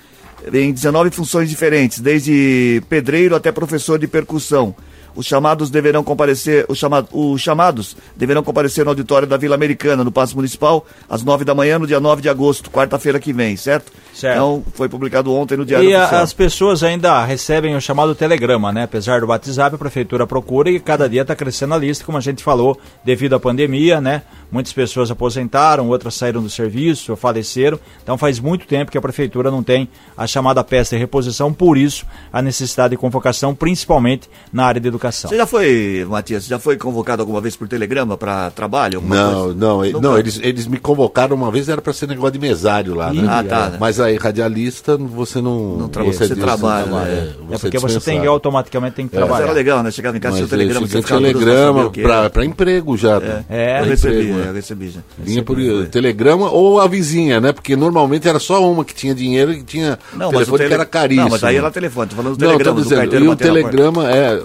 em 19 funções diferentes, desde pedreiro até professor de percussão. Os chamados deverão comparecer, os, chama, os chamados deverão comparecer no auditório da Vila Americana, no Paço Municipal, às 9 da manhã, no dia 9 de agosto, quarta-feira que vem, certo? Certo. Então, foi publicado ontem no Diário E Oficial. as pessoas ainda recebem o chamado telegrama, né? Apesar do WhatsApp, a prefeitura procura e cada dia está crescendo a lista, como a gente falou, devido à pandemia, né? Muitas pessoas aposentaram, outras saíram do serviço, faleceram. Então faz muito tempo que a prefeitura não tem a chamada peça de reposição, por isso a necessidade de convocação, principalmente na área de educação. Você já foi, Matias, já foi convocado alguma vez por telegrama para trabalho? Não, coisa? não, e- Nunca? não, eles, eles me convocaram uma vez, era para ser negócio de mesário lá, né? Ah, tá. Mas aí, radialista, você não. Não tra- você diz- trabalha, não né? É porque você tem automaticamente tem que Mas trabalhar. era legal, né? Chegava em casa, Mas tinha o telegrama. tinha você telegrama pra emprego já. É, eu Pra recebi, emprego, eu recebi já. Vinha por Foi. telegrama ou a vizinha, né? Porque normalmente era só uma que tinha dinheiro e tinha Não, mas o telefone tele... que era caríssimo. Não, mas aí era telefone, tô falando do Não, telegrama, tô do dizendo, carteiro e o telegrama é.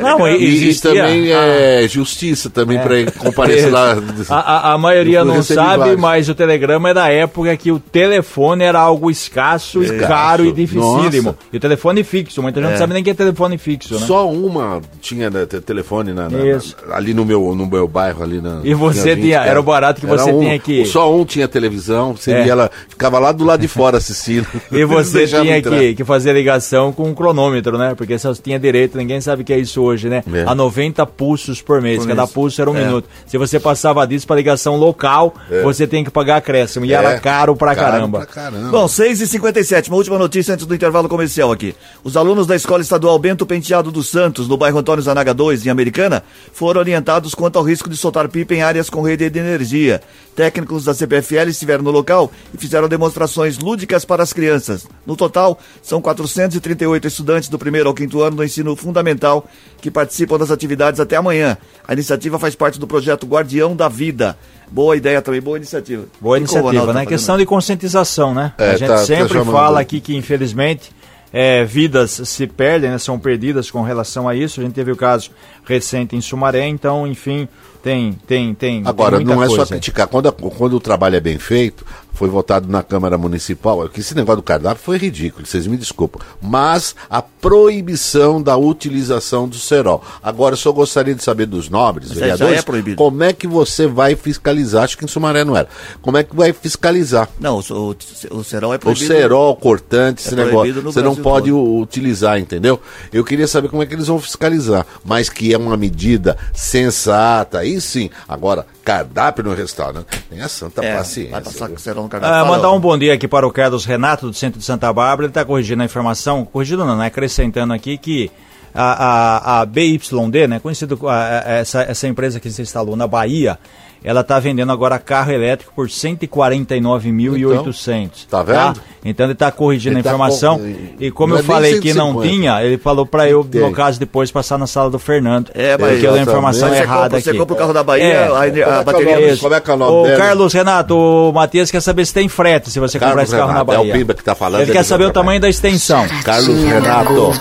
O- Não, E, e existia- também é justiça também para comparecer lá. A, a- a maioria não sabe, mas o telegrama é da época que o telefone era algo escasso, e caro e dificílimo. Nossa. E o telefone fixo, muita gente não sabe nem que é telefone fixo, né? Só uma tinha né, te- telefone na, na- na- ali no meu, no meu bairro ali na. E você 20, tinha- era o barato que Era você um, tinha que- Só um tinha televisão, você É. via ela ficava lá do lado de fora assistindo. E você tinha que, que fazer ligação com um cronômetro, né? Porque só tinha direito, ninguém sabe o que é isso hoje, né? É. A 90 pulsos por mês, Por cada mês. pulso era um É. minuto. Se você passava disso para ligação local, você tem que pagar acréscimo. E era É, caro pra caramba. Pra caramba. Bom, 6 e 57 uma última notícia antes do intervalo comercial aqui. Os alunos da Escola Estadual Bento Penteado dos Santos, no bairro Antônio Zanaga 2, em Americana, foram orientados quanto ao risco de soltar pipa em áreas com rede de energia. Técnicos da CPFL estiveram no local e fizeram demonstrações lúdicas para as crianças. No total, são 438 estudantes do primeiro ao quinto ano do ensino fundamental que participam das atividades até amanhã. A iniciativa faz parte do projeto Guardião da Vida. Boa ideia também, boa iniciativa. Boa E iniciativa, tá né? fazendo? Questão de conscientização, né? É, a gente tá- tá sempre chamando. fala aqui que, infelizmente, é, vidas se perdem, né? são perdidas com relação a isso. A gente teve o caso recente em Sumaré, então, enfim, tem, tem, tem. Agora, tem muita não é só coisa aí. criticar. Quando, a- quando o trabalho é bem feito, foi votado na Câmara Municipal, que esse negócio do cardápio foi ridículo, vocês me desculpam. Mas a proibição da utilização do cerol. Agora, eu só gostaria de saber dos nobres, Mas já vereadores, é proibido. como é que você vai fiscalizar? Acho que em Sumaré não era. Como é que vai fiscalizar? Não, o, o, o cerol é O proibido. cerol, cortante, esse É negócio. proibido no Você não pode todo. utilizar, entendeu? Eu queria saber como é que eles vão fiscalizar. Mas que é uma medida sensata, aí sim. Agora, cardápio no restaurante, tem a santa É, paciência. vai passar no cardápio. Ah, mandar um bom dia aqui para o Carlos Renato, do centro de Santa Bárbara. Ele está corrigindo a informação, corrigindo não, né? acrescentando aqui que a, a, a BYD, né? conhecido a- a- essa, essa empresa que se instalou na Bahia, ela está vendendo agora carro elétrico por 149.800. Tá vendo? Então ele está corrigindo Ele a tá informação. com- E como não eu é falei que não 150. tinha, ele falou para eu, no caso, depois passar na sala do Fernando. É, mas- porque eu dei a informação Você errada compra, aqui. você compra o carro da Bahia, É. a, Como é que é a o bateria... nome? Isso. Como é que é o nome Ô? Carlos Renato, o Matias quer saber se tem frete, se você comprar Carlos esse carro na Renato, é Bahia. o Pimba que tá falando, Ele ele quer saber o tamanho da extensão. Carlos Renato.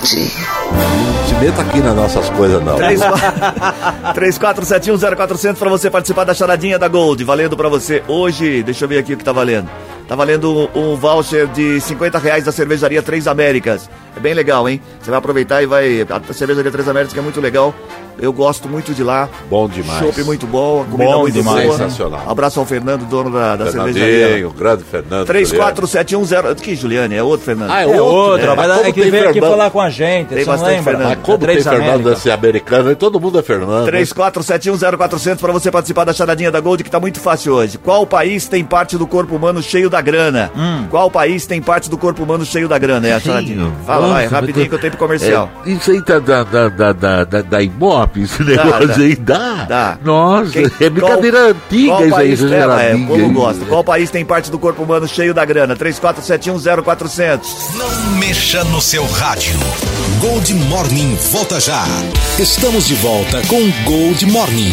Meta aqui nas nossas coisas, não. 34710400 para você participar da charadinha da Gold. Valendo para você hoje, deixa eu ver aqui o que tá valendo. Tá valendo um, voucher de 50 reais da cervejaria Três Américas. É bem legal, hein? Você vai aproveitar e vai. A cervejaria Três Américas que é muito legal. Eu gosto muito de lá. Bom demais. Chopp muito bom, a comida Bom muito demais. boa. Sensacional. Abraço ao Fernando, dono da, da cervejaria. O grande Fernando. 34710. Que Juliane? É outro Fernando. Ah, é É outro, outro, né? mas Mas é que veio aqui Fernando- falar com a gente, Tem bastante lembra? Fernando. Mas como É tem Fernando esse americano, todo mundo é Fernando. 34710400 para você participar da charadinha da Gold que tá muito fácil hoje. Qual país tem parte do corpo humano cheio da grana? Hum. Qual país tem parte do corpo humano cheio da grana? É a charadinha. Fala, vai, rapidinho que o tempo comercial. É, isso aí tá da, da, da, da, da, da Ibope, esse negócio dá. aí dá. Dá. Nossa, Quem- é brincadeira qual- antiga qual isso aí, país, essa é, é, o geradinha povo gosta. Qual país tem parte do corpo humano cheio da grana? 34710400. Não mexa no seu rádio. Gold Morning volta já. Estamos de volta com Gold Morning.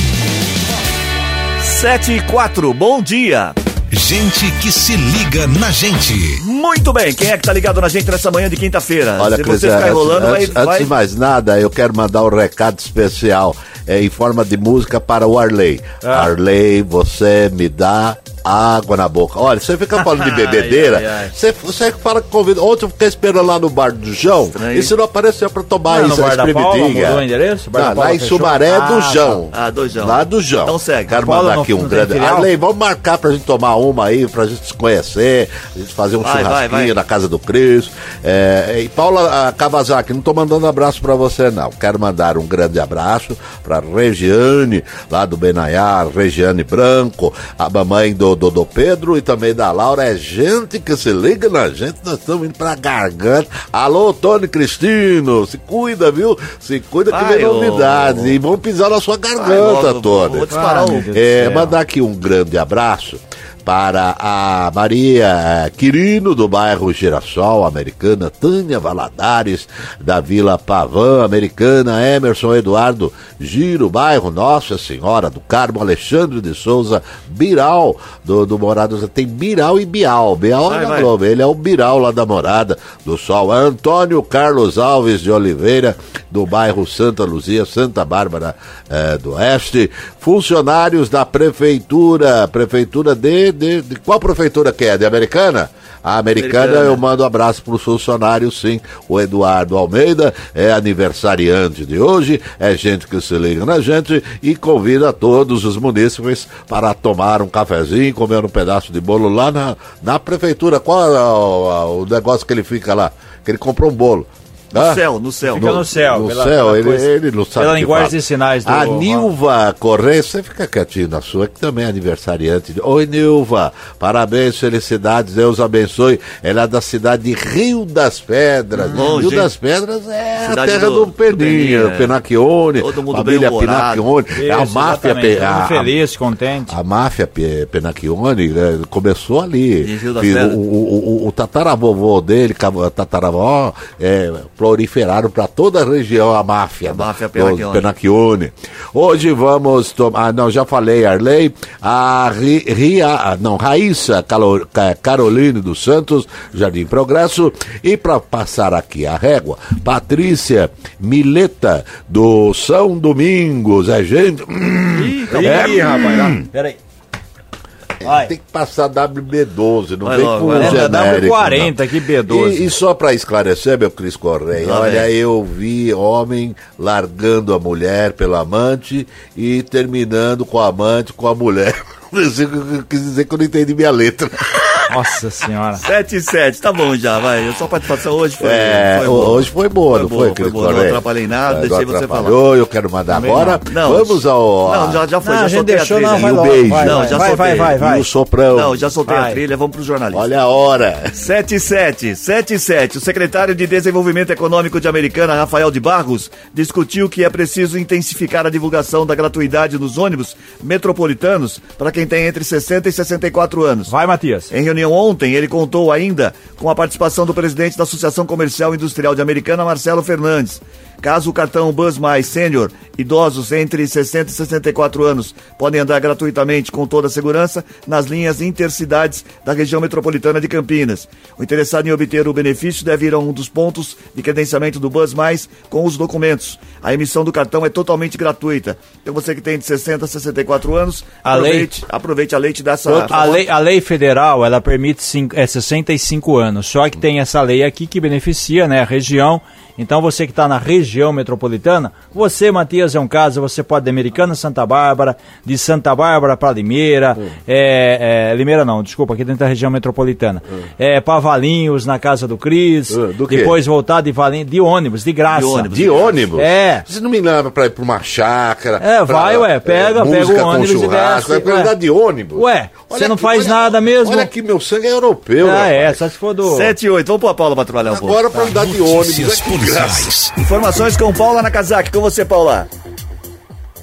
7 e 4, bom dia. Gente que se liga na gente. Muito bem, quem é que tá ligado na gente nessa manhã de quinta-feira? Olha, Se Cris, você ficar antes, enrolando, vai, antes, antes vai... de mais nada, eu quero mandar um recado especial é, em forma de música para o Arley. Ah. Arley, você me dá água na boca. Olha, você fica falando de bebedeira, Ai, ai, ai. Você, você fala que convida. Ontem eu fiquei esperando lá no bar do João, Estranho. e se não apareceu pra tomar Não, isso, da espremidinha. mudou o endereço? Não, lá em fechou? Sumaré do Ah, João. tá. Ah, do João. Lá do João. Então segue. Quero Paula mandar aqui um grande. Arley, vamos marcar pra gente tomar uma aí, pra gente se conhecer, a gente fazer um Vai, vai, churrasquinho vai. na casa do Cris. É, e Paula ah, Kawasaki, não tô mandando abraço pra você, não. Quero mandar um grande abraço pra Regiane, lá do Benaiar, Regiane Branco, a mamãe do, do, do Pedro e também da Laura. É gente que se liga na gente, nós estamos indo pra garganta. Alô, Tony Cristino, se cuida, viu? Se cuida que vem ô. novidades. E vão pisar na sua garganta, logo, Tony. Vou disparar o... É, mandar aqui um grande abraço para a Maria Quirino, do bairro Girassol, americana, Tânia Valadares, da Vila Pavã, americana, Emerson Eduardo Giro, bairro Nossa Senhora do Carmo, Alexandre de Souza, Biral, do, do Morado, tem Biral e Bial, Bial Vai, é da. Globo, ele é o Biral lá da Morada do Sol, Antônio Carlos Alves de Oliveira, do bairro Santa Luzia, Santa Bárbara eh, do Oeste, funcionários da prefeitura, prefeitura de, de, de qual prefeitura que é? De Americana? A americana, Americana. eu mando um abraço para os funcionários, sim. O Eduardo Almeida é aniversariante de hoje, é gente que se liga na gente e convida todos os munícipes para tomar um cafezinho, comer um pedaço de bolo lá na, na prefeitura. Qual é o, o negócio que ele fica lá? Que ele comprou um bolo. No Hã? céu, no céu. Fica no céu, No pela- céu, pela ele, coisa- ele não sabe. pela linguagem fala. de sinais do- A Nilva Correia, você fica quietinho na sua, que também é aniversariante. Oi, Nilva, parabéns, felicidades, Deus abençoe. Ela é da cidade de Rio das Pedras. Longe, Rio hein? das Pedras é Cidade a terra do- do, Peninha, do Peninha, é. Penacchione, Todo mundo família bem-humorado. Penacchione. É a Isso, máfia, Pe- mundo a, a- feliz, contente. a máfia Pe- Penacchione né, começou ali. Em Rio das Fiz- o, Pedras. o, o, o tataravovô dele, tataravó, é, proliferaram para toda a região a máfia. A máfia do- Penacchione. Penacchione. Hoje vamos tomar. Ah, não, já falei, Arley. A Ri, Ria, ah, não, Raíssa Calo- Ca- Caroline dos Santos, Jardim Progresso. E para passar aqui a régua, Patrícia Mileta do São Domingos. É gente. Ih, É. Ih, rapaz, lá. Peraí. Vai. Tem que passar WB12, não Vai vem com logo. genérico. W40, não. que B12. E, e só para esclarecer, meu Cris Correia, Lá olha, vem. eu vi homem largando a mulher pelo amante e terminando com a amante com a mulher. Eu quis dizer que eu não entendi minha letra. Nossa senhora. 7 e 7, tá bom já, vai. A sua participação hoje foi. É, foi boa. hoje foi boa, não foi, foi Cris boa. Não atrapalhei nada, É, deixei não você falar. Eu quero mandar Também agora. não. Vamos ao. Não, já, já foi, Não, já a gente soltei a deixou, trilha. não, vai E logo. beijo? Vai, Não, vai, já vai, soltei. vai, vai, E vai. o soprão. Não, já soltei a Vai. trilha, vamos pro jornalismo. Olha a hora. 77, 77. O secretário de Desenvolvimento Econômico de Americana, Rafael de Barros, discutiu que é preciso intensificar a divulgação da gratuidade nos ônibus metropolitanos para quem tem entre 60 e 64 anos. Vai, Matias. Em reunião ontem, ele contou ainda com a participação do presidente da Associação Comercial e Industrial de Americana, Marcelo Fernandes. Caso o cartão Bus Mais Sênior, idosos entre 60 e 64 anos podem andar gratuitamente com toda a segurança nas linhas intercidades da região metropolitana de Campinas. O interessado em obter o benefício deve ir a um dos pontos de credenciamento do Bus Mais com os documentos. A emissão do cartão é totalmente gratuita. Então você que tem de 60 a 64 anos, A aproveite, aproveite a lei te dá essa... A lei, a lei federal, ela permite cinco, é, 65 anos, só que tem essa lei aqui que beneficia né, a região. Então você que está na região metropolitana, você, Matias, é um caso, você pode de Americana Santa Bárbara, de Santa Bárbara para Limeira, é, é, Limeira não, desculpa, aqui dentro da região metropolitana. É, Pavalinhos, na casa do Cris, Ah, do depois voltar de Valinhos, de ônibus, de graça. De ônibus. De ônibus? É. Você não me leva pra ir pra uma chácara? É, pra, vai, ué, pega, pega música o com ônibus e churrasco, desce, vai pra ué. andar de ônibus. Ué, você não aqui, faz nada mesmo? Olha aqui, meu sangue é europeu. Ah, é, só se for do... 7 e 8, vamos pôr a Paula pra trabalhar um pouco. Agora pra andar de ônibus é. Informações com Paula Nakazaki. Com você, Paula.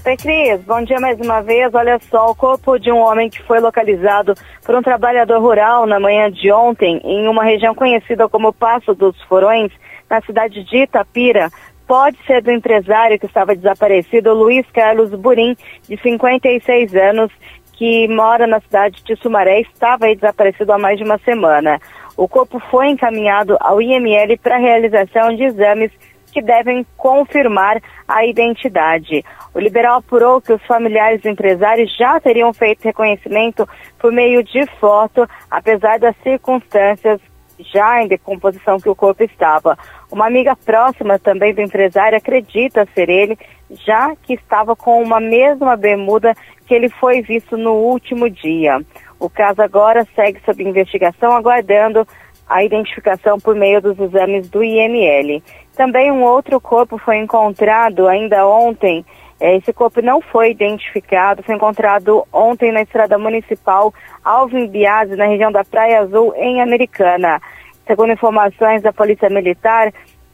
Oi, Cris. Bom dia mais uma vez. Olha só, o corpo de um homem que foi localizado por um trabalhador rural na manhã de ontem, em uma região conhecida como Passo dos Forões, na cidade de Itapira, pode ser do empresário que estava desaparecido, Luiz Carlos Burim, de 56 anos, que mora na cidade de Sumaré, estava desaparecido há mais de uma semana. O corpo foi encaminhado ao IML para realização de exames que devem confirmar a identidade. O liberal apurou que os familiares do empresário já teriam feito reconhecimento por meio de foto, apesar das circunstâncias já em decomposição que o corpo estava. Uma amiga próxima também do empresário acredita ser ele, já que estava com uma mesma bermuda que ele foi visto no último dia. O caso agora segue sob investigação, aguardando a identificação por meio dos exames do IML. Também um outro corpo foi encontrado ainda ontem. Eh, Esse corpo não foi identificado, foi encontrado ontem na estrada municipal Alvin Biase, na região da Praia Azul, em Americana. Segundo informações da Polícia Militar,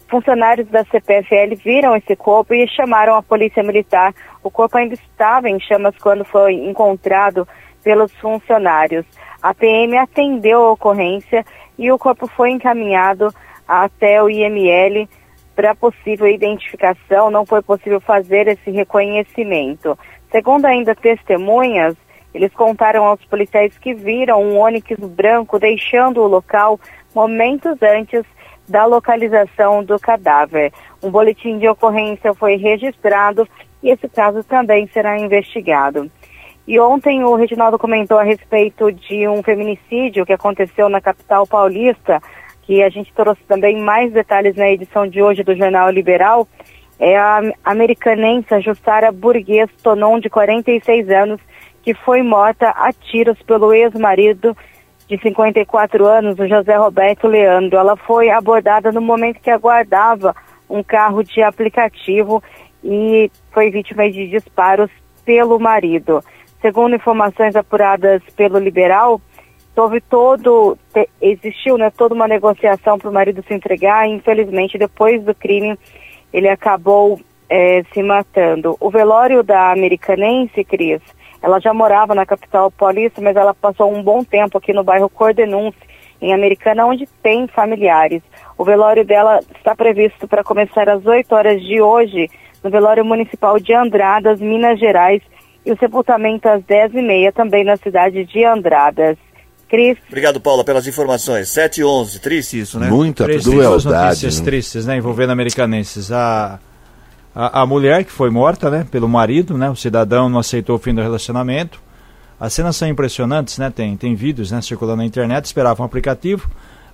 funcionários da CPFL viram esse corpo e chamaram a Polícia Militar. O corpo ainda estava em chamas quando foi encontrado pelos funcionários. A PM atendeu a ocorrência e o corpo foi encaminhado até o IML para possível identificação. Não foi possível fazer esse reconhecimento. Segundo ainda testemunhas, eles contaram aos policiais que viram um Onix branco deixando o local momentos antes da localização do cadáver. Um boletim de ocorrência foi registrado e esse caso também será investigado. E ontem o Reginaldo comentou a respeito de um feminicídio que aconteceu na capital paulista, que a gente trouxe também mais detalhes na edição de hoje do Jornal Liberal. É a americanense Jussara Burguês Tonon, de 46 anos, que foi morta a tiros pelo ex-marido de 54 anos, o José Roberto Leandro. Ela foi abordada no momento que aguardava um carro de aplicativo e foi vítima de disparos pelo marido. Segundo informações apuradas pelo liberal, houve todo, existiu né, toda uma negociação para o marido se entregar e infelizmente depois do crime ele acabou eh, se matando. O velório da americanense, Cris, ela já morava na capital paulista, mas ela passou um bom tempo aqui no bairro Cordenunce, em Americana, onde tem familiares. O velório dela está previsto para começar às 8 horas de hoje, no velório municipal de Andradas, Minas Gerais, e o sepultamento às 10h30 também na cidade de Andradas. Cris. Obrigado, Paula, pelas informações. 7 e 11, triste isso, né? Muita Triste, crueldade. notícias né? tristes, né, envolvendo americanenses. A, a, a mulher que foi morta, né, pelo marido, né, o cidadão não aceitou o fim do relacionamento. As cenas são impressionantes, né, tem, tem vídeos, né, circulando na internet, esperava um aplicativo,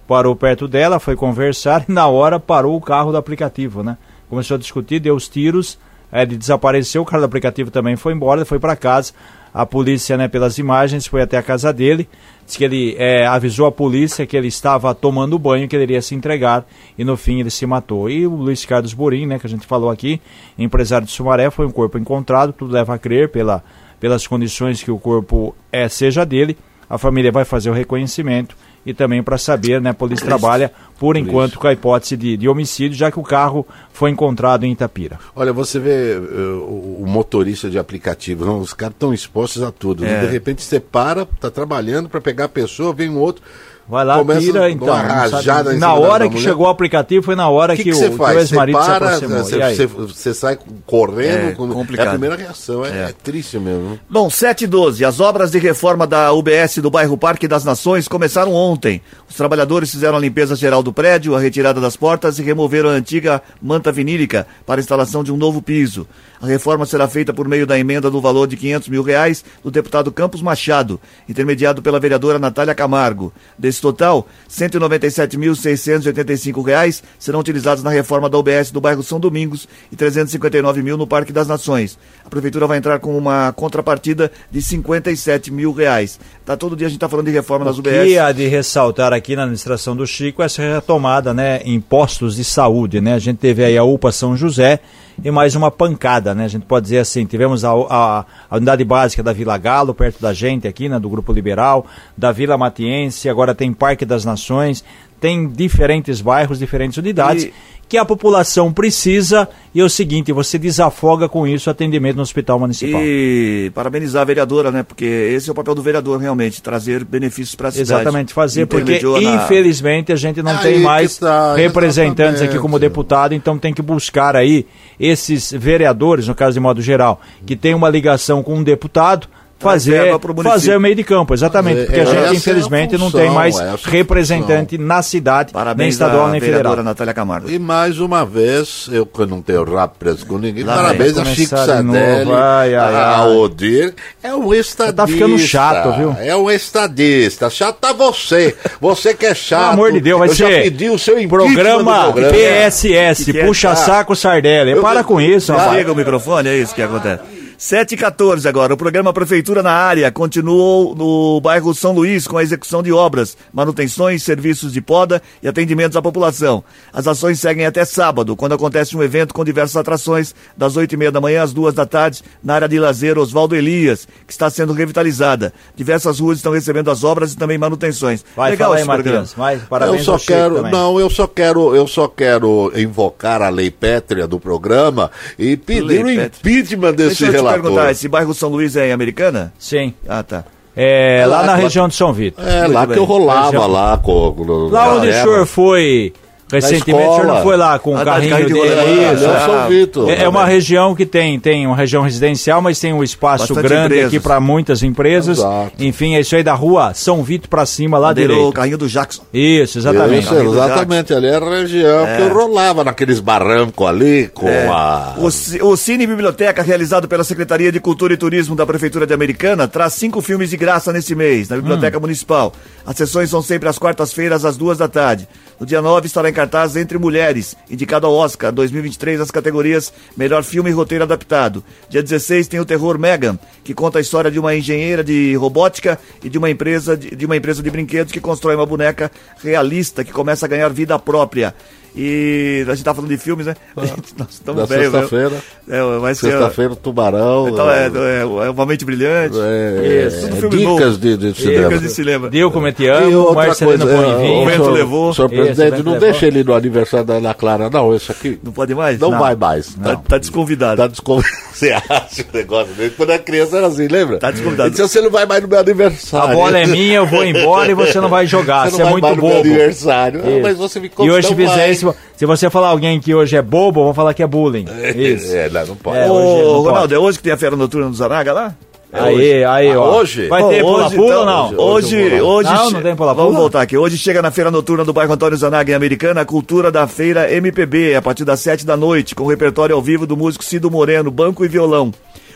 parou perto dela, foi conversar e na hora parou o carro do aplicativo, né. Começou a discutir, deu os tiros, é, ele desapareceu, o cara do aplicativo também foi embora, foi para casa. A polícia, né, pelas imagens, foi até a casa dele. Diz que ele é, avisou a polícia que ele estava tomando banho, que ele iria se entregar e no fim ele se matou. E o Luiz Carlos Borim, né, que a gente falou aqui, empresário de Sumaré, foi um corpo encontrado, tudo leva a crer pela, pelas condições que o corpo é, seja dele. A família vai fazer o reconhecimento e também para saber, né, a polícia trabalha por enquanto com a hipótese de, de homicídio, já que o carro foi encontrado em Itapira. Olha, você vê eh, o, motorista de aplicativo, não, os caras estão expostos a tudo. né? É. De repente você para, tá trabalhando para pegar a pessoa, vem um outro. Vai lá, Começa tira, então. rajada na hora da que mulher. chegou o aplicativo, foi na hora que, que, que o teu ex-marido se para, aproximou. você, aí? você- você sai correndo. É, com- complicado. é a primeira reação. É, É. é triste mesmo. Bom, 7 e 12. As obras de reforma da UBS do bairro Parque das Nações começaram ontem. Os trabalhadores fizeram a limpeza geral do prédio, a retirada das portas e removeram a antiga manta vinílica para a instalação de um novo piso. A reforma será feita por meio da emenda no valor de 500 mil reais do deputado Campos Machado, intermediado pela vereadora Natália Camargo. Desse total, 197.685 reais serão utilizados na reforma da UBS do bairro São Domingos e 359 mil no Parque das Nações. A prefeitura vai entrar com uma contrapartida de 57 mil reais. Tá, todo dia a gente está falando de reforma nas O UBS. que há de ressaltar aqui na administração do Chico essa retomada, né, em postos de saúde, né? A gente teve aí a UPA São José e mais uma pancada, né? A gente pode dizer assim, tivemos a, a- a unidade básica da Vila Galo, perto da gente aqui, né, do Grupo Liberal, da Vila Matiense, agora tem Parque das Nações, tem diferentes bairros, diferentes unidades, E- que a população precisa e é o seguinte, você desafoga com isso o atendimento no Hospital Municipal. E parabenizar a vereadora, né? Porque esse é o papel do vereador, realmente, trazer benefícios para a cidade. Exatamente, fazer, porque na- infelizmente a gente não Aí tem mais tá, representantes aqui como deputado, então tem que buscar aí esses vereadores, no caso de modo geral, que tem uma ligação com um deputado, fazer, fazer o meio de campo, exatamente, Fazer- porque a é gente a infelizmente não função, tem mais é a representante na cidade, nem Parabéns estadual à nem vereadora federal. Natália Camargo. E mais uma vez, eu que não tenho rap preso com ninguém, Lá parabéns a Chico Sadelli, ai, ai, a. Odir. É um estadista. tá ficando chato, viu? É um estadista. Chato tá você. Você que é chato. Pelo amor de Deus, vai eu já ser pedi o seu Programa programa. PSS, Que que é? puxa saco Sardelli. Eu- Para com isso, rapaz. Desliga o microfone, é isso que acontece. 7 e 14 agora. O programa Prefeitura na Área continuou no bairro São Luís com a execução de obras, manutenções, serviços de poda e atendimentos à população. As ações seguem até sábado, quando acontece um evento com diversas atrações, das 8 e meia da manhã às duas da tarde, na área de lazer Oswaldo Elias, que está sendo revitalizada. Diversas ruas estão recebendo as obras e também manutenções. Vai, Legal fala aí. Vai, parabéns eu só quero, também. não, eu só quero, eu só quero invocar a lei pétrea do programa e pedir Lei o pétrea. impeachment desse te relator. perguntar, esse bairro São Luís é em Americana? Sim. Ah, tá. É, É lá, lá na região de São Vitor. É Muito lá bem. que eu rolava Região- lá com, com Lá onde o senhor foi recentemente, o senhor foi lá com o Ah, carrinho, carrinho de de rolemã. Isso, Eu Ah, sou Vitor. É, é uma região que tem, tem uma região residencial, mas tem um espaço Bastante grande empresas. aqui para muitas empresas. Exato. Enfim, é isso aí da rua São Vitor para cima, lá Madeiro, o carrinho do Jackson. Isso, exatamente. Isso, exatamente, ali era a região que eu rolava naqueles barrancos ali com É. a. O, o Cine Biblioteca, realizado pela Secretaria de Cultura e Turismo da Prefeitura de Americana, traz cinco filmes de graça nesse mês, na Biblioteca Municipal. As sessões são sempre às quartas-feiras, às duas da tarde. No dia 9 estará em cartaz Entre Mulheres, indicado ao Oscar 2023 nas categorias Melhor Filme e Roteiro Adaptado. Dia 16 tem o Terror Megan, que conta a história de uma engenheira de robótica e de uma empresa de, de uma empresa de brinquedos que constrói uma boneca realista que começa a ganhar vida própria. E a gente tá falando de filmes, né? Nós estamos Na velho, velho. sexta-feira. É, vai ser. Sexta-feira, o Tubarão. Então, é, é, é uma mente brilhante. é, Isso, tudo é, filme dicas novo. de, de cinema. Dicas de cinema. Deu como é te amo, Marcelino é, Vinho. o vento levou. Senhor presidente, não deixa ele no aniversário da Ana Clara, não. Isso aqui Não pode mais? não, Não. vai mais. Tá, Não. tá desconvidado. Tá desconvidado. Você acha o negócio dele? Quando era criança era assim, lembra? Tá desconvidado. Ele disse, você não vai mais no meu A aniversário. bola é minha, eu vou embora e você não vai jogar. Você Você, não é vai muito mais no meu bobo. aniversário. Ah, mas você ficou E hoje, fizer isso, se você falar alguém que hoje é bobo, eu vou falar que é bullying. Isso. É, não, pode. É, Ô, hoje não pode. Ronaldo, é hoje que tem a Feira Noturna do Zanaga lá? Aí, aí, Ah, ó. hoje? Vai ter hoje, pula-pula então, ou não? hoje- Hoje, hoje, Não, não tem pula-pula? Vamos voltar aqui. Hoje chega na Feira Noturna do bairro Antônio Zanaga, em Americana, a cultura da feira MPB, a partir das 7 da noite, com o repertório ao vivo do músico Cido Moreno, banco e violão.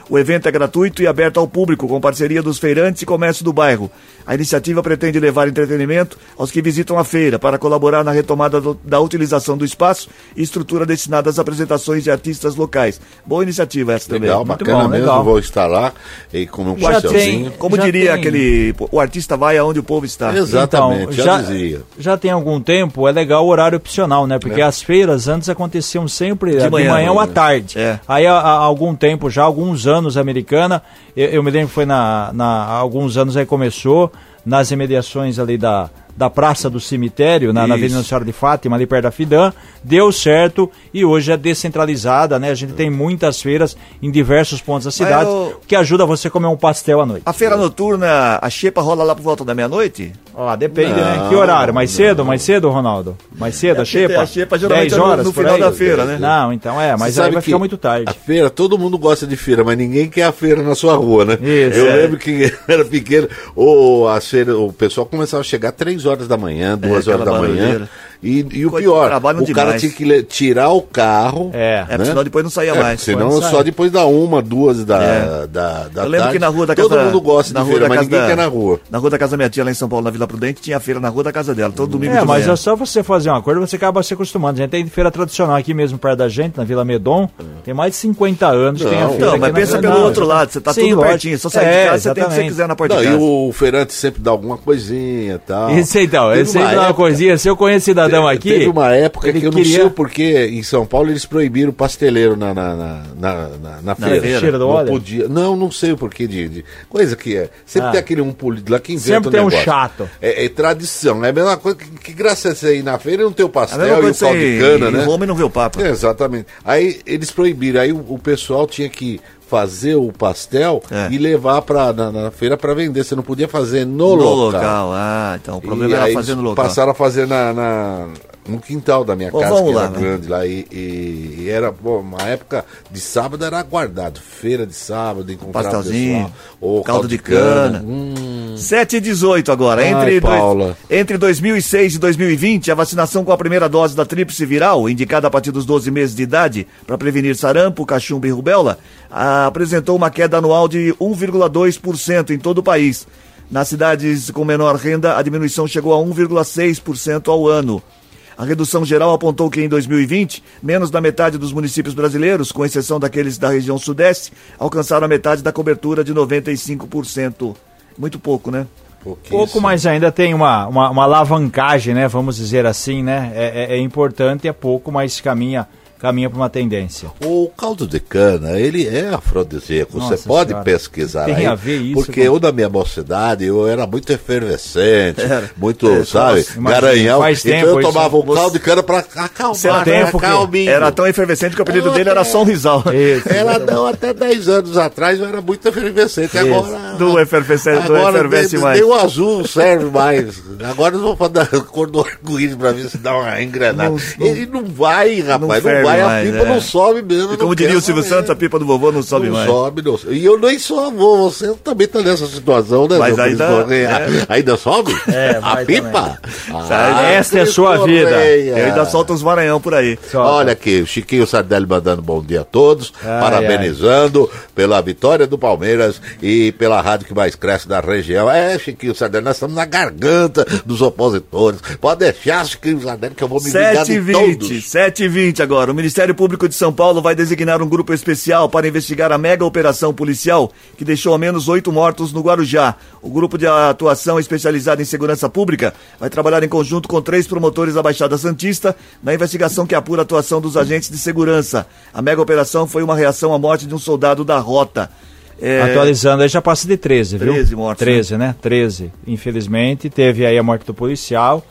O evento é gratuito e aberto ao público, com parceria dos feirantes e comércio do bairro. A iniciativa pretende levar entretenimento aos que visitam a feira, para colaborar na retomada do- da utilização do espaço e estrutura destinada às apresentações de artistas locais. Boa iniciativa essa também. Legal, Muito bacana bom, mesmo. legal. Vou estar lá e comer um Já pastelzinho. tem. Como Já diria tem. aquele. O artista vai aonde o povo está. Exatamente, Então, já, já, dizia. já tem algum tempo, é legal o horário opcional, né? Porque as feiras antes aconteciam sempre de manhã, manhã, ou à né? tarde. É. Aí há, há algum tempo, já alguns anos, a americana, eu, eu me lembro que foi na, na, há alguns anos aí começou, nas imediações ali da, da Praça do Cemitério, na, na. Avenida Nossa Senhora de Fátima, ali perto da Fidã, deu certo e hoje é descentralizada, né? A gente tem muitas feiras em diversos pontos da cidade, eu- que ajuda você a comer um pastel à noite. A feira noturna, a xepa rola lá por volta da meia-noite? Ó, depende, né? Não, Que horário? Mais cedo? Mais cedo, Ronaldo? Mais cedo, a xepa? A xepa geralmente 10 é no- horas no por final aí? da feira, né? Não, então é, mas aí vai ficar muito tarde. A feira, todo mundo gosta de feira, mas ninguém quer a feira na sua rua, né? Isso, Eu é. lembro que era pequeno, o, a feira, o pessoal começava a chegar três horas da manhã, duas É, horas da manhã. E, e o Coisa- pior, o cara tinha que tirar o carro. É. É, porque senão depois não saía É, mais. senão só depois da uma, duas da, É. da, da Eu lembro tarde, que na rua da Todo casa mundo gosta na de rua feira, da mas casa ninguém da, quer na rua. Na rua da casa da minha tia, lá em São Paulo, na Vila Prudente, tinha feira na rua da casa dela, todo domingo É, de mas manhã. é só você fazer um acordo, você acaba se acostumando. A gente tem feira tradicional aqui mesmo perto da gente, na Vila Medon, tem mais de 50 anos, tem a Não, feira Não, mas pensa pelo Não, outro lado, você tá Sim, tudo lógico. pertinho, só sair É, de casa, você tem o que você quiser na porta Não, de e casa. o feirante sempre dá alguma coisinha e tal. Isso então, Teve eu sei uma uma coisinha, se eu conheço cidadão Te- aqui... Teve uma época que eu não queria- sei o porquê, em São Paulo eles proibiram o pasteleiro na, na, na, na, na- feira. feira. Cheiro do não óleo? podia. Não, não sei o porquê de, de- Coisa que é. Sempre Ah. tem aquele um polido lá que inventa Sempre um tem um negócio. chato. É, é tradição. É a mesma coisa que, que graça é você ir na feira e não ter o pastel e o pau de cana, em né? Roma e não vê o Papa. É, exatamente. Aí eles proibiram. Aí o, o pessoal tinha que fazer o pastel É. e levar pra, na, na feira para vender. Você não podia fazer no, No local. local. Ah, então o problema E era fazer no local. Passaram a fazer na, na- no quintal da minha casa, que lá, era né? grande lá. E, e- e era, bom, uma época de sábado era aguardado. Feira de sábado, encontrar Pastelzinho, pessoal. Ou caldo de cana. Hum, 7 e 18 agora. Ai, Entre, dois- Paula. entre 2006 e 2020, a vacinação com a primeira dose da tríplice viral, indicada a partir dos 12 meses de idade, para prevenir sarampo, cachumba e rubéola, apresentou uma queda anual de 1,2% em todo o país. Nas cidades com menor renda, a diminuição chegou a 1,6% ao ano. A redução geral apontou que em 2020, menos da metade dos municípios brasileiros, com exceção daqueles da região sudeste, alcançaram a metade da cobertura de 95%. Muito pouco, né? pouquíssimo. Pouco, mas ainda tem uma, uma, uma alavancagem, né? Vamos dizer assim, né? É, é- é importante, é pouco, mas caminha, caminha para uma tendência. O caldo de cana, ele é afrodisíaco. Nossa Você pode Senhora. pesquisar Tem aí. a ver isso porque com- eu, na minha mocidade, eu era muito efervescente, Era. muito, É, sabe, imagina, garanhão. faz então tempo eu isso. tomava o Você- caldo de cana pra acalmar, Seu tempo. Era tão efervescente que o apelido Ah, dele era é. Isso. Ela não, até 10 anos atrás eu era muito efervescente. Agora. Do efervescente, do agora efervesce nem, mais. nem o azul serve mais. Agora eu vou fazer a cor do arco-íris pra ver se dá uma engrenada. Não- não- Ele não vai, rapaz. Não, ferve vai, mais, a pipa é. não sobe mesmo. E como diria o Silvio. Santos, a pipa do vovô não sobe não mais. sobe, não sobe. E eu nem sou avô, você também tá nessa situação, né? Mas ainda- é. Ainda sobe? É, a pipa? Esta é a sua vida. Eu ainda solta uns varanhão por aí. Solta. Olha aqui, o Chiquinho Sardelli mandando bom dia a todos, Ai, parabenizando pela vitória do Palmeiras e pela rádio que mais cresce da região. É, Chiquinho Sardelli, nós estamos na garganta dos opositores. Pode deixar, Chiquinho Sardelli, que eu vou me vingar 7 e de 20, todos. 7 e 20 agora. O Ministério Público de São Paulo vai designar um grupo especial para investigar a mega operação policial que deixou ao menos oito mortos no Guarujá. O grupo de atuação especializado em segurança pública vai trabalhar em conjunto com três promotores da Baixada Santista na investigação que apura a atuação dos agentes de segurança. A mega operação foi uma reação à morte de um soldado da rota. É, Atualizando, aí já passa de 13, viu? 13 mortos, 13, né? 13. Infelizmente, teve aí a morte do policial.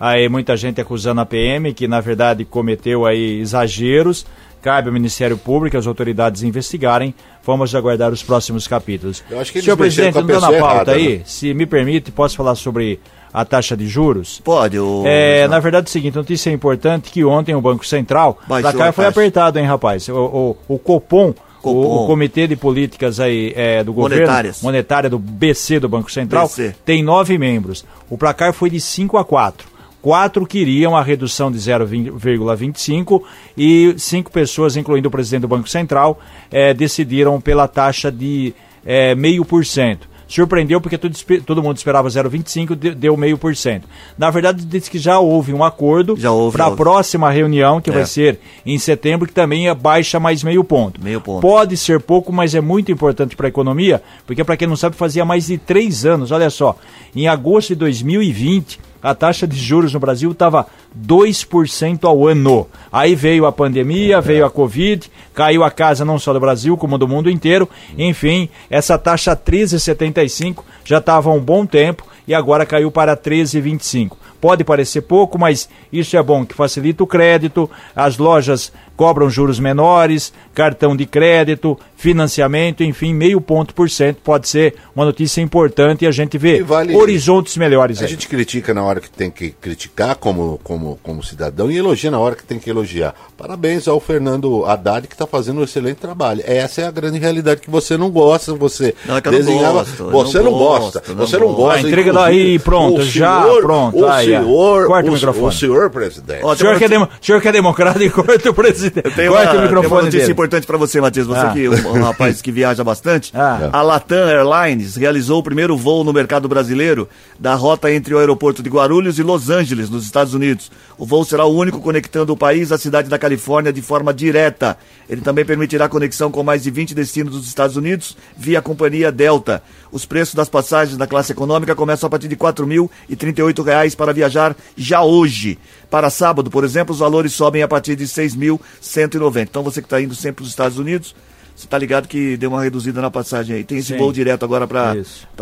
Aí muita gente acusando a PM, que na verdade cometeu aí exageros. Cabe ao Ministério Público e às autoridades investigarem. Vamos aguardar os próximos capítulos. Eu acho que Senhor presidente, não dando a pessoa pauta errada, aí, né? se me permite, posso falar sobre a taxa de juros? Pode, o. É, na verdade é o seguinte, notícia importante que ontem o Banco Central, Baixou pra cá a foi apertado, hein, rapaz? O, o, o Copom, Copom. O, o Comitê de Políticas aí, é, do Governo, Monetárias. monetária do BC, do Banco Central, BC. tem nove membros. O placar foi de 5 a 4. Quatro queriam a redução de 0,25 e cinco pessoas, incluindo o presidente do Banco Central, eh, decidiram pela taxa de eh, meio por cento. Surpreendeu porque todo, todo mundo esperava 0,25, de- deu meio por cento. Na verdade, disse que já houve um acordo para a próxima reunião, que É. vai ser em setembro, que também é baixa mais meio ponto. Meio ponto. Pode ser pouco, mas é muito importante para a economia, porque para quem não sabe, fazia mais de três anos, olha só, em agosto de 2020, a taxa de juros no Brasil estava 2% ao ano. Aí veio a pandemia, veio a Covid, caiu a casa não só do Brasil, como do mundo inteiro. Enfim, essa taxa 13,75 já estava há um bom tempo e agora caiu para 13,25. Pode parecer pouco, mas isso é bom, que facilita o crédito, as lojas cobram juros menores, cartão de crédito, financiamento, enfim, meio ponto por cento. Pode ser uma notícia importante e a gente vê vale- horizontes melhores. A aí. gente critica na hora que tem que criticar como, como, como cidadão e elogia na hora que tem que elogiar. Parabéns ao Fernando Haddad que está fazendo um excelente trabalho. Essa é a grande realidade que você não gosta, você Não, é que eu não desenhava. gosto, você não gosta, não você não gosto. gosta. Ah, entrega daí, pronto, o já, senhor- pronto, O aí. Senhor, Corta o o, microfone. o senhor presidente. Ó, O senhor, que é demo- senhor que é democrata e corta o presidente. Tem corta uma, o tem uma microfone notícia dele. importante para você, Matias. Você Ah. que é um, um rapaz que viaja bastante. Ah. A Latam Airlines realizou o primeiro voo no mercado brasileiro da rota entre o aeroporto de Guarulhos e Los Angeles, nos Estados Unidos. O voo será o único conectando o país à cidade da Califórnia de forma direta. Ele também permitirá conexão com mais de 20 destinos dos Estados Unidos via a companhia Delta. Os preços das passagens da classe econômica começam a partir de 4.038 reais para viajar já hoje. Para sábado, por exemplo, os valores sobem a partir de R$ 6.190. Então você que está indo sempre para os Estados Unidos, você está ligado que deu uma reduzida na passagem aí. Tem esse Sim. voo direto agora para.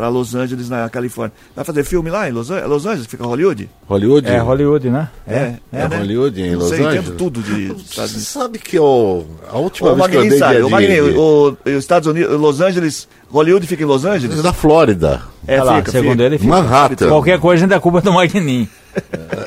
Los Angeles, na Califórnia. Vai fazer filme lá em Los, An- é Los Angeles, fica Hollywood? Hollywood? É Hollywood, né? É, É, né? Hollywood, em Los sei, Angeles. entendo tudo de Você sabe que eu, a última Ô, vez que eu andei sabe, de, ô, Magninho, de, o, os Estados Unidos, Los Angeles, Hollywood fica em Los Angeles? da Flórida, É, Olha lá, fica, segundo fica. ele, fica. Manhattan. Qualquer coisa a gente dá culpa do Magnin.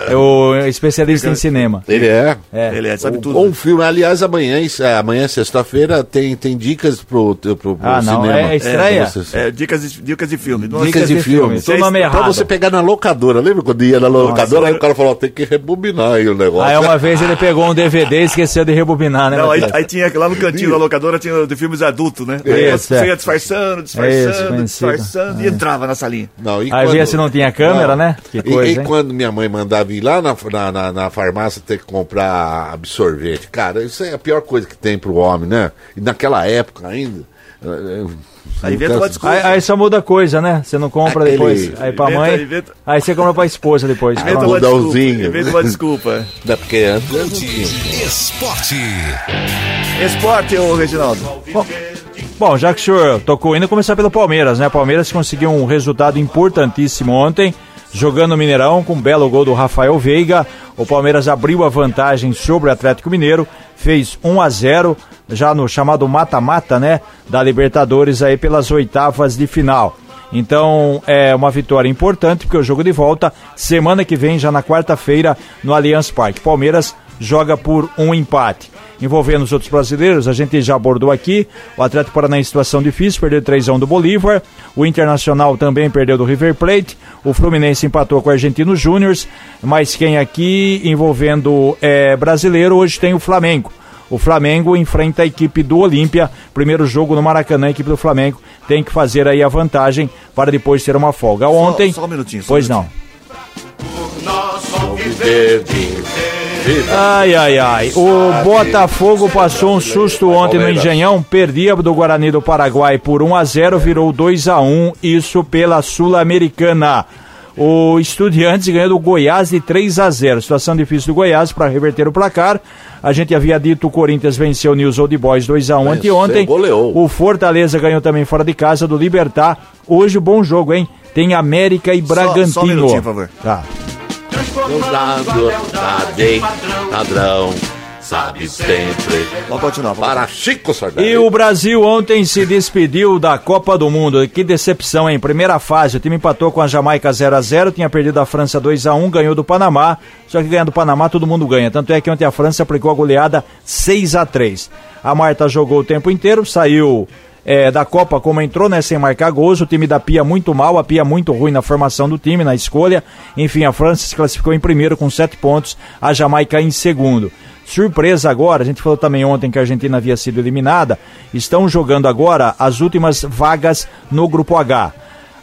É o especialista em cinema. Ele é. É. Ele é, sabe Um- tudo. Um filme, aliás, amanhã, é, amanhã sexta-feira, tem, tem dicas pro, pro, pro Ah, não, cinema. é estreia? Pra você- É, dicas, de, dicas de filme. Não Dicas de de filme. filme. Nome Pra errado. você pegar na locadora, lembra quando ia na locadora, aí o cara falou, tem que rebobinar aí o negócio. Aí uma vez ele pegou um DVD e esqueceu de rebobinar, né? Não, aí, aí tinha lá no cantinho da locadora tinha de filmes adultos, né? Aí Isso, você é. ia disfarçando, disfarçando, disfarçando e entrava na salinha. Não, e Aí via se não tinha câmera, né? Que E- coisa, e, hein? quando minha mãe mandava ir lá na, na, na, na farmácia ter que comprar absorvente, cara, isso é a pior coisa que tem pro homem, né? E naquela época ainda. Aí inventa nunca- uma desculpa. Aí, aí só muda coisa, né? Você não compra Aquele- depois. Aí pra Inventa- mãe. inventa- Aí você compra pra esposa depois. Inventa uma desculpa. Mudãozinho. Inventa uma desculpa. Não é porque antes. Esporte. Esporte, ô Reginaldo. Bom, já que o senhor tocou indo, começar pelo Palmeiras, né? Palmeiras conseguiu um resultado importantíssimo ontem, jogando no Mineirão com um belo gol do Rafael Veiga. O Palmeiras abriu a vantagem sobre o Atlético Mineiro, fez 1 a 0 já no chamado mata-mata, né? Da Libertadores aí pelas oitavas de final. Então é uma vitória importante, porque o jogo de volta, semana que vem, já na quarta-feira, no Allianz Parque. Palmeiras joga por um empate. Envolvendo os outros brasileiros, a gente já abordou aqui. O Atlético Paranaense em situação difícil, perdeu 3 a 1 do Bolívar. O Internacional também perdeu do River Plate. O Fluminense empatou com o Argentino Júnior. Mas quem aqui envolvendo é, brasileiro, hoje tem o Flamengo. O Flamengo enfrenta a equipe do Olímpia. Primeiro jogo no Maracanã, a equipe do Flamengo tem que fazer aí a vantagem para depois ter uma folga. Ontem. só um minutinho, só um pois minutinho. não. Ai, ai, ai. O Botafogo passou um susto ontem no. Engenhão, perdia do Guarani do Paraguai por 1 a 0 virou 2 a 1 isso pela Sul-Americana. O Estudiantes ganhou do Goiás de 3 a 0 Situação difícil do Goiás para reverter o placar. A gente havia dito o Corinthians venceu o News Old Boys 2 a 1 anteontem. goleou. O Fortaleza ganhou também fora de casa do Libertar. Hoje, bom jogo, hein? Tem América e Bragantino. só um minutinho, por favor. Tá. Nadei, ladrão, sabe sempre. Pode continuar. pode Para Chico Sardelli. E o Brasil ontem se despediu da Copa do Mundo. Que decepção, hein? Primeira fase, o time empatou com a Jamaica 0 a 0 tinha perdido a França 2 a 1 ganhou do Panamá. Só que ganhando do Panamá todo mundo ganha. Tanto é que ontem a França aplicou a goleada 6 a 3 A Marta jogou o tempo inteiro, saiu é, da Copa como entrou, né? Sem marcar gols. O time da Pia muito mal, a Pia muito ruim na formação do time, na escolha. Enfim, a França se classificou em primeiro com 7 pontos, a Jamaica em segundo. Surpresa agora, a gente falou também ontem que a Argentina havia sido eliminada. Estão jogando agora as últimas vagas no grupo H.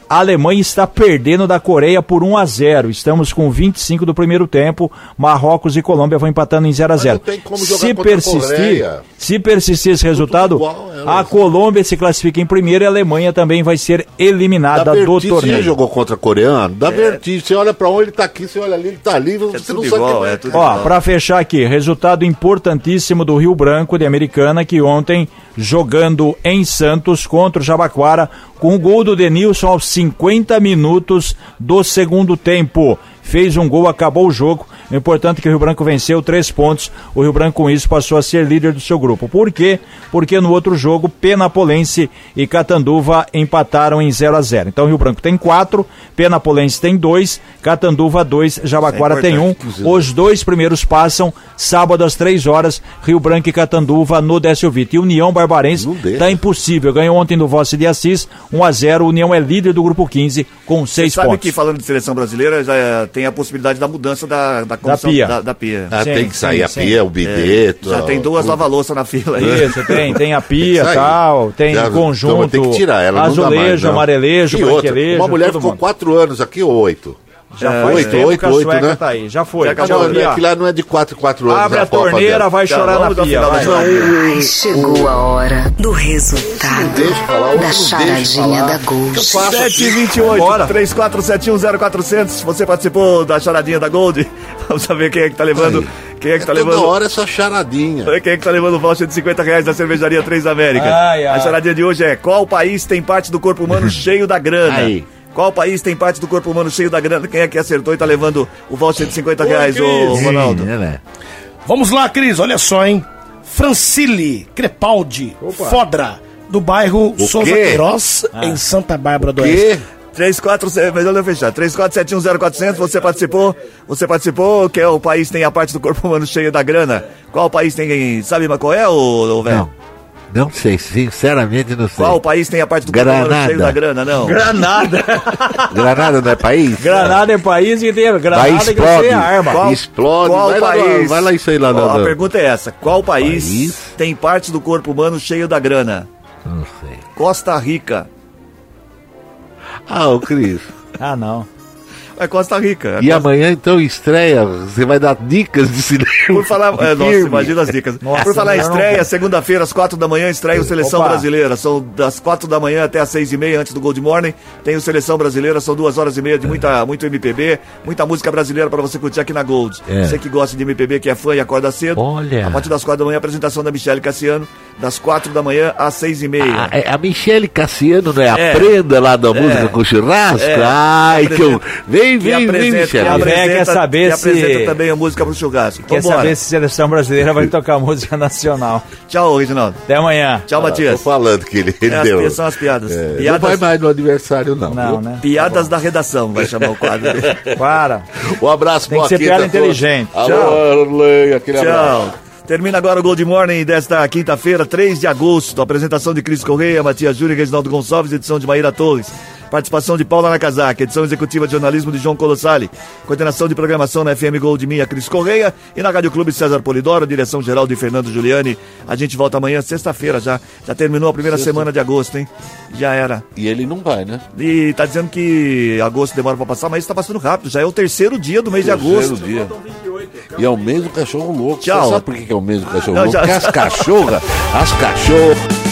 A Alemanha está perdendo da Coreia por 1 a 0. Estamos com 25 do primeiro tempo. Marrocos e Colômbia vão empatando em 0 a 0. não tem como jogar Se a persistir, se persistir esse resultado, igual, é, a Colômbia se classifica em primeiro e a Alemanha também vai ser eliminada Da do Vertice, você torneio. jogou contra coreano? Da Vertice, você olha pra um, ele tá aqui, você olha ali, ele tá ali, você É tudo não sabe igual, é tudo Ó, igual. pra fechar aqui, resultado importantíssimo do Rio Branco de Americana que ontem jogando em Santos contra o Jabaquara com o gol do Denilson aos 50 minutos do segundo tempo. Fez um gol, acabou o jogo. O importante é que o Rio Branco venceu três pontos. O Rio Branco com isso passou a ser líder do seu grupo. Por quê? Porque no outro jogo, Penapolense e Catanduva empataram em 0 a 0 Então o Rio Branco tem quatro, Penapolense tem dois, Catanduva dois, Jabaquara é tem um. Os dois primeiros passam sábado às três horas, Rio Branco e Catanduva no Décio Vita. E União Barbarense Não deixa. tá impossível. Ganhou ontem do Vosse de Assis, 1 a 0 União é líder do grupo 15 com seis Sabe pontos. que falando de seleção brasileira, já é, tem a possibilidade da mudança da, da comissão pia. Da, da pia. Ah, Sim, tem que sair sim, a sim. pia, o bidê. Já tem duas lava-louça na fila aí. Isso, tem, tem a pia aí. tal, tem Já- conjunto, então tem que tirar ela, não dá mais, azulejo, não. amarelejo, E outra, Uma mulher ficou mundo. quatro anos aqui, ou oito. Já É, faz oito, tempo oito, que a oito, sueca né? tá aí, já foi. Já Já acabou, Não, foi, ó. aquilo lá não é de quatro em quatro anos. Abre a a Copa torneira, dela. vai Já, chorar na pia. final vai. da Ai, chegou a hora do resultado deixa falar, outro da não charadinha da Gold. faço 728 Bora. 34710400. Você participou da charadinha da Gold? Vamos saber quem é que tá levando. Aí. Quem é que tá Toda levando. hora essa charadinha. Quem é que tá levando o voucher de 50 reais da cervejaria Três Américas? Ai, ai. A charadinha de hoje é: qual país tem parte do corpo humano cheio da grana? Aí. Qual país tem parte do corpo humano cheio da grana? Quem é que acertou e tá levando o voucher de 50 reais, ô. Ronaldo? É, né? Vamos lá, Cris, olha só, hein? Francile Crepaldi Fodra, do bairro Souza quê? Queiroz, em Santa Bárbara do Quê? Oeste. 34, melhor não fechar. 34710400, você participou? Você participou? Que é o país tem a parte do corpo humano cheia da grana? Qual país tem, sabe qual é, ô, ô velho? Não. Não sei, sinceramente não sei. Qual país tem a parte do corpo humano Granada. cheio da grana? Não. Granada. Granada não é país? Granada é país e tem Vai granada que explode. você é arma. Qual- Explode. Qual vai, lá, país? vai lá isso aí lá. Ó, lá, a lá. pergunta é essa: qual país, País? tem parte do corpo humano cheio da grana? Não sei. Costa Rica. Ah, ô Cris. Ah, não. É Costa Rica. E amanhã então estreia, você vai dar dicas de cinema. Por falar, é, nossa, imagina as dicas. Nossa, Por falar estreia, segunda-feira, às quatro da manhã, estreia o Seleção Opa. Brasileira. São das quatro da manhã até às seis e meia, antes do Gold Morning. Tem o Seleção Brasileira, são duas horas e meia de muita, muito MPB, muita música brasileira pra você curtir aqui na Gold. É. Você que gosta de MPB, que é fã e acorda cedo. Olha. A partir das quatro da manhã, a apresentação da Michelle Cassiano, das quatro da manhã às seis e meia. A, é a Michele Cassiano, não é? É. A prenda lá da música com churrasco? É. Ai, Que eu... Vem, vem, vem, apresenta- que A véia apresenta- quer saber que se- apresenta também a música pro churrasco. Quer Vambora. saber se a seleção brasileira vai tocar música nacional. Tchau, Reginaldo. Até amanhã. Tchau, Tô Matias. falando que ele, ele É, as deu. pi- são as piadas. É, não Piadas- vai mais no aniversário, não. Não, né? Piadas da redação, vai chamar o quadro. Para. Um abraço, Tem que ser piada inteligente. Alô, Tchau. Arley, aquele abraço. Termina agora o Gold Morning desta quinta-feira, 3 de agosto. Apresentação de Cris Correia, Matias Júnior e Reginaldo Gonçalves, edição de Maíra Torres. Participação de Paula Nakazaki, edição executiva de jornalismo de João Colossali. Coordenação de programação na FM Gold Minha, Cris Correia. E na Rádio Clube César Polidoro, direção geral de Fernando Giuliani. A gente volta amanhã, sexta-feira já. Já terminou a primeira semana de agosto, hein? Já era. E ele não vai, né? E tá dizendo que agosto demora pra passar, mas tá passando rápido. Já é o terceiro dia do mês de Terceiro agosto. dia. E é o mês do cachorro louco. Tchau. Você sabe por que é o mês do cachorro Não, louco? já- Porque as cachorras, as cachorras.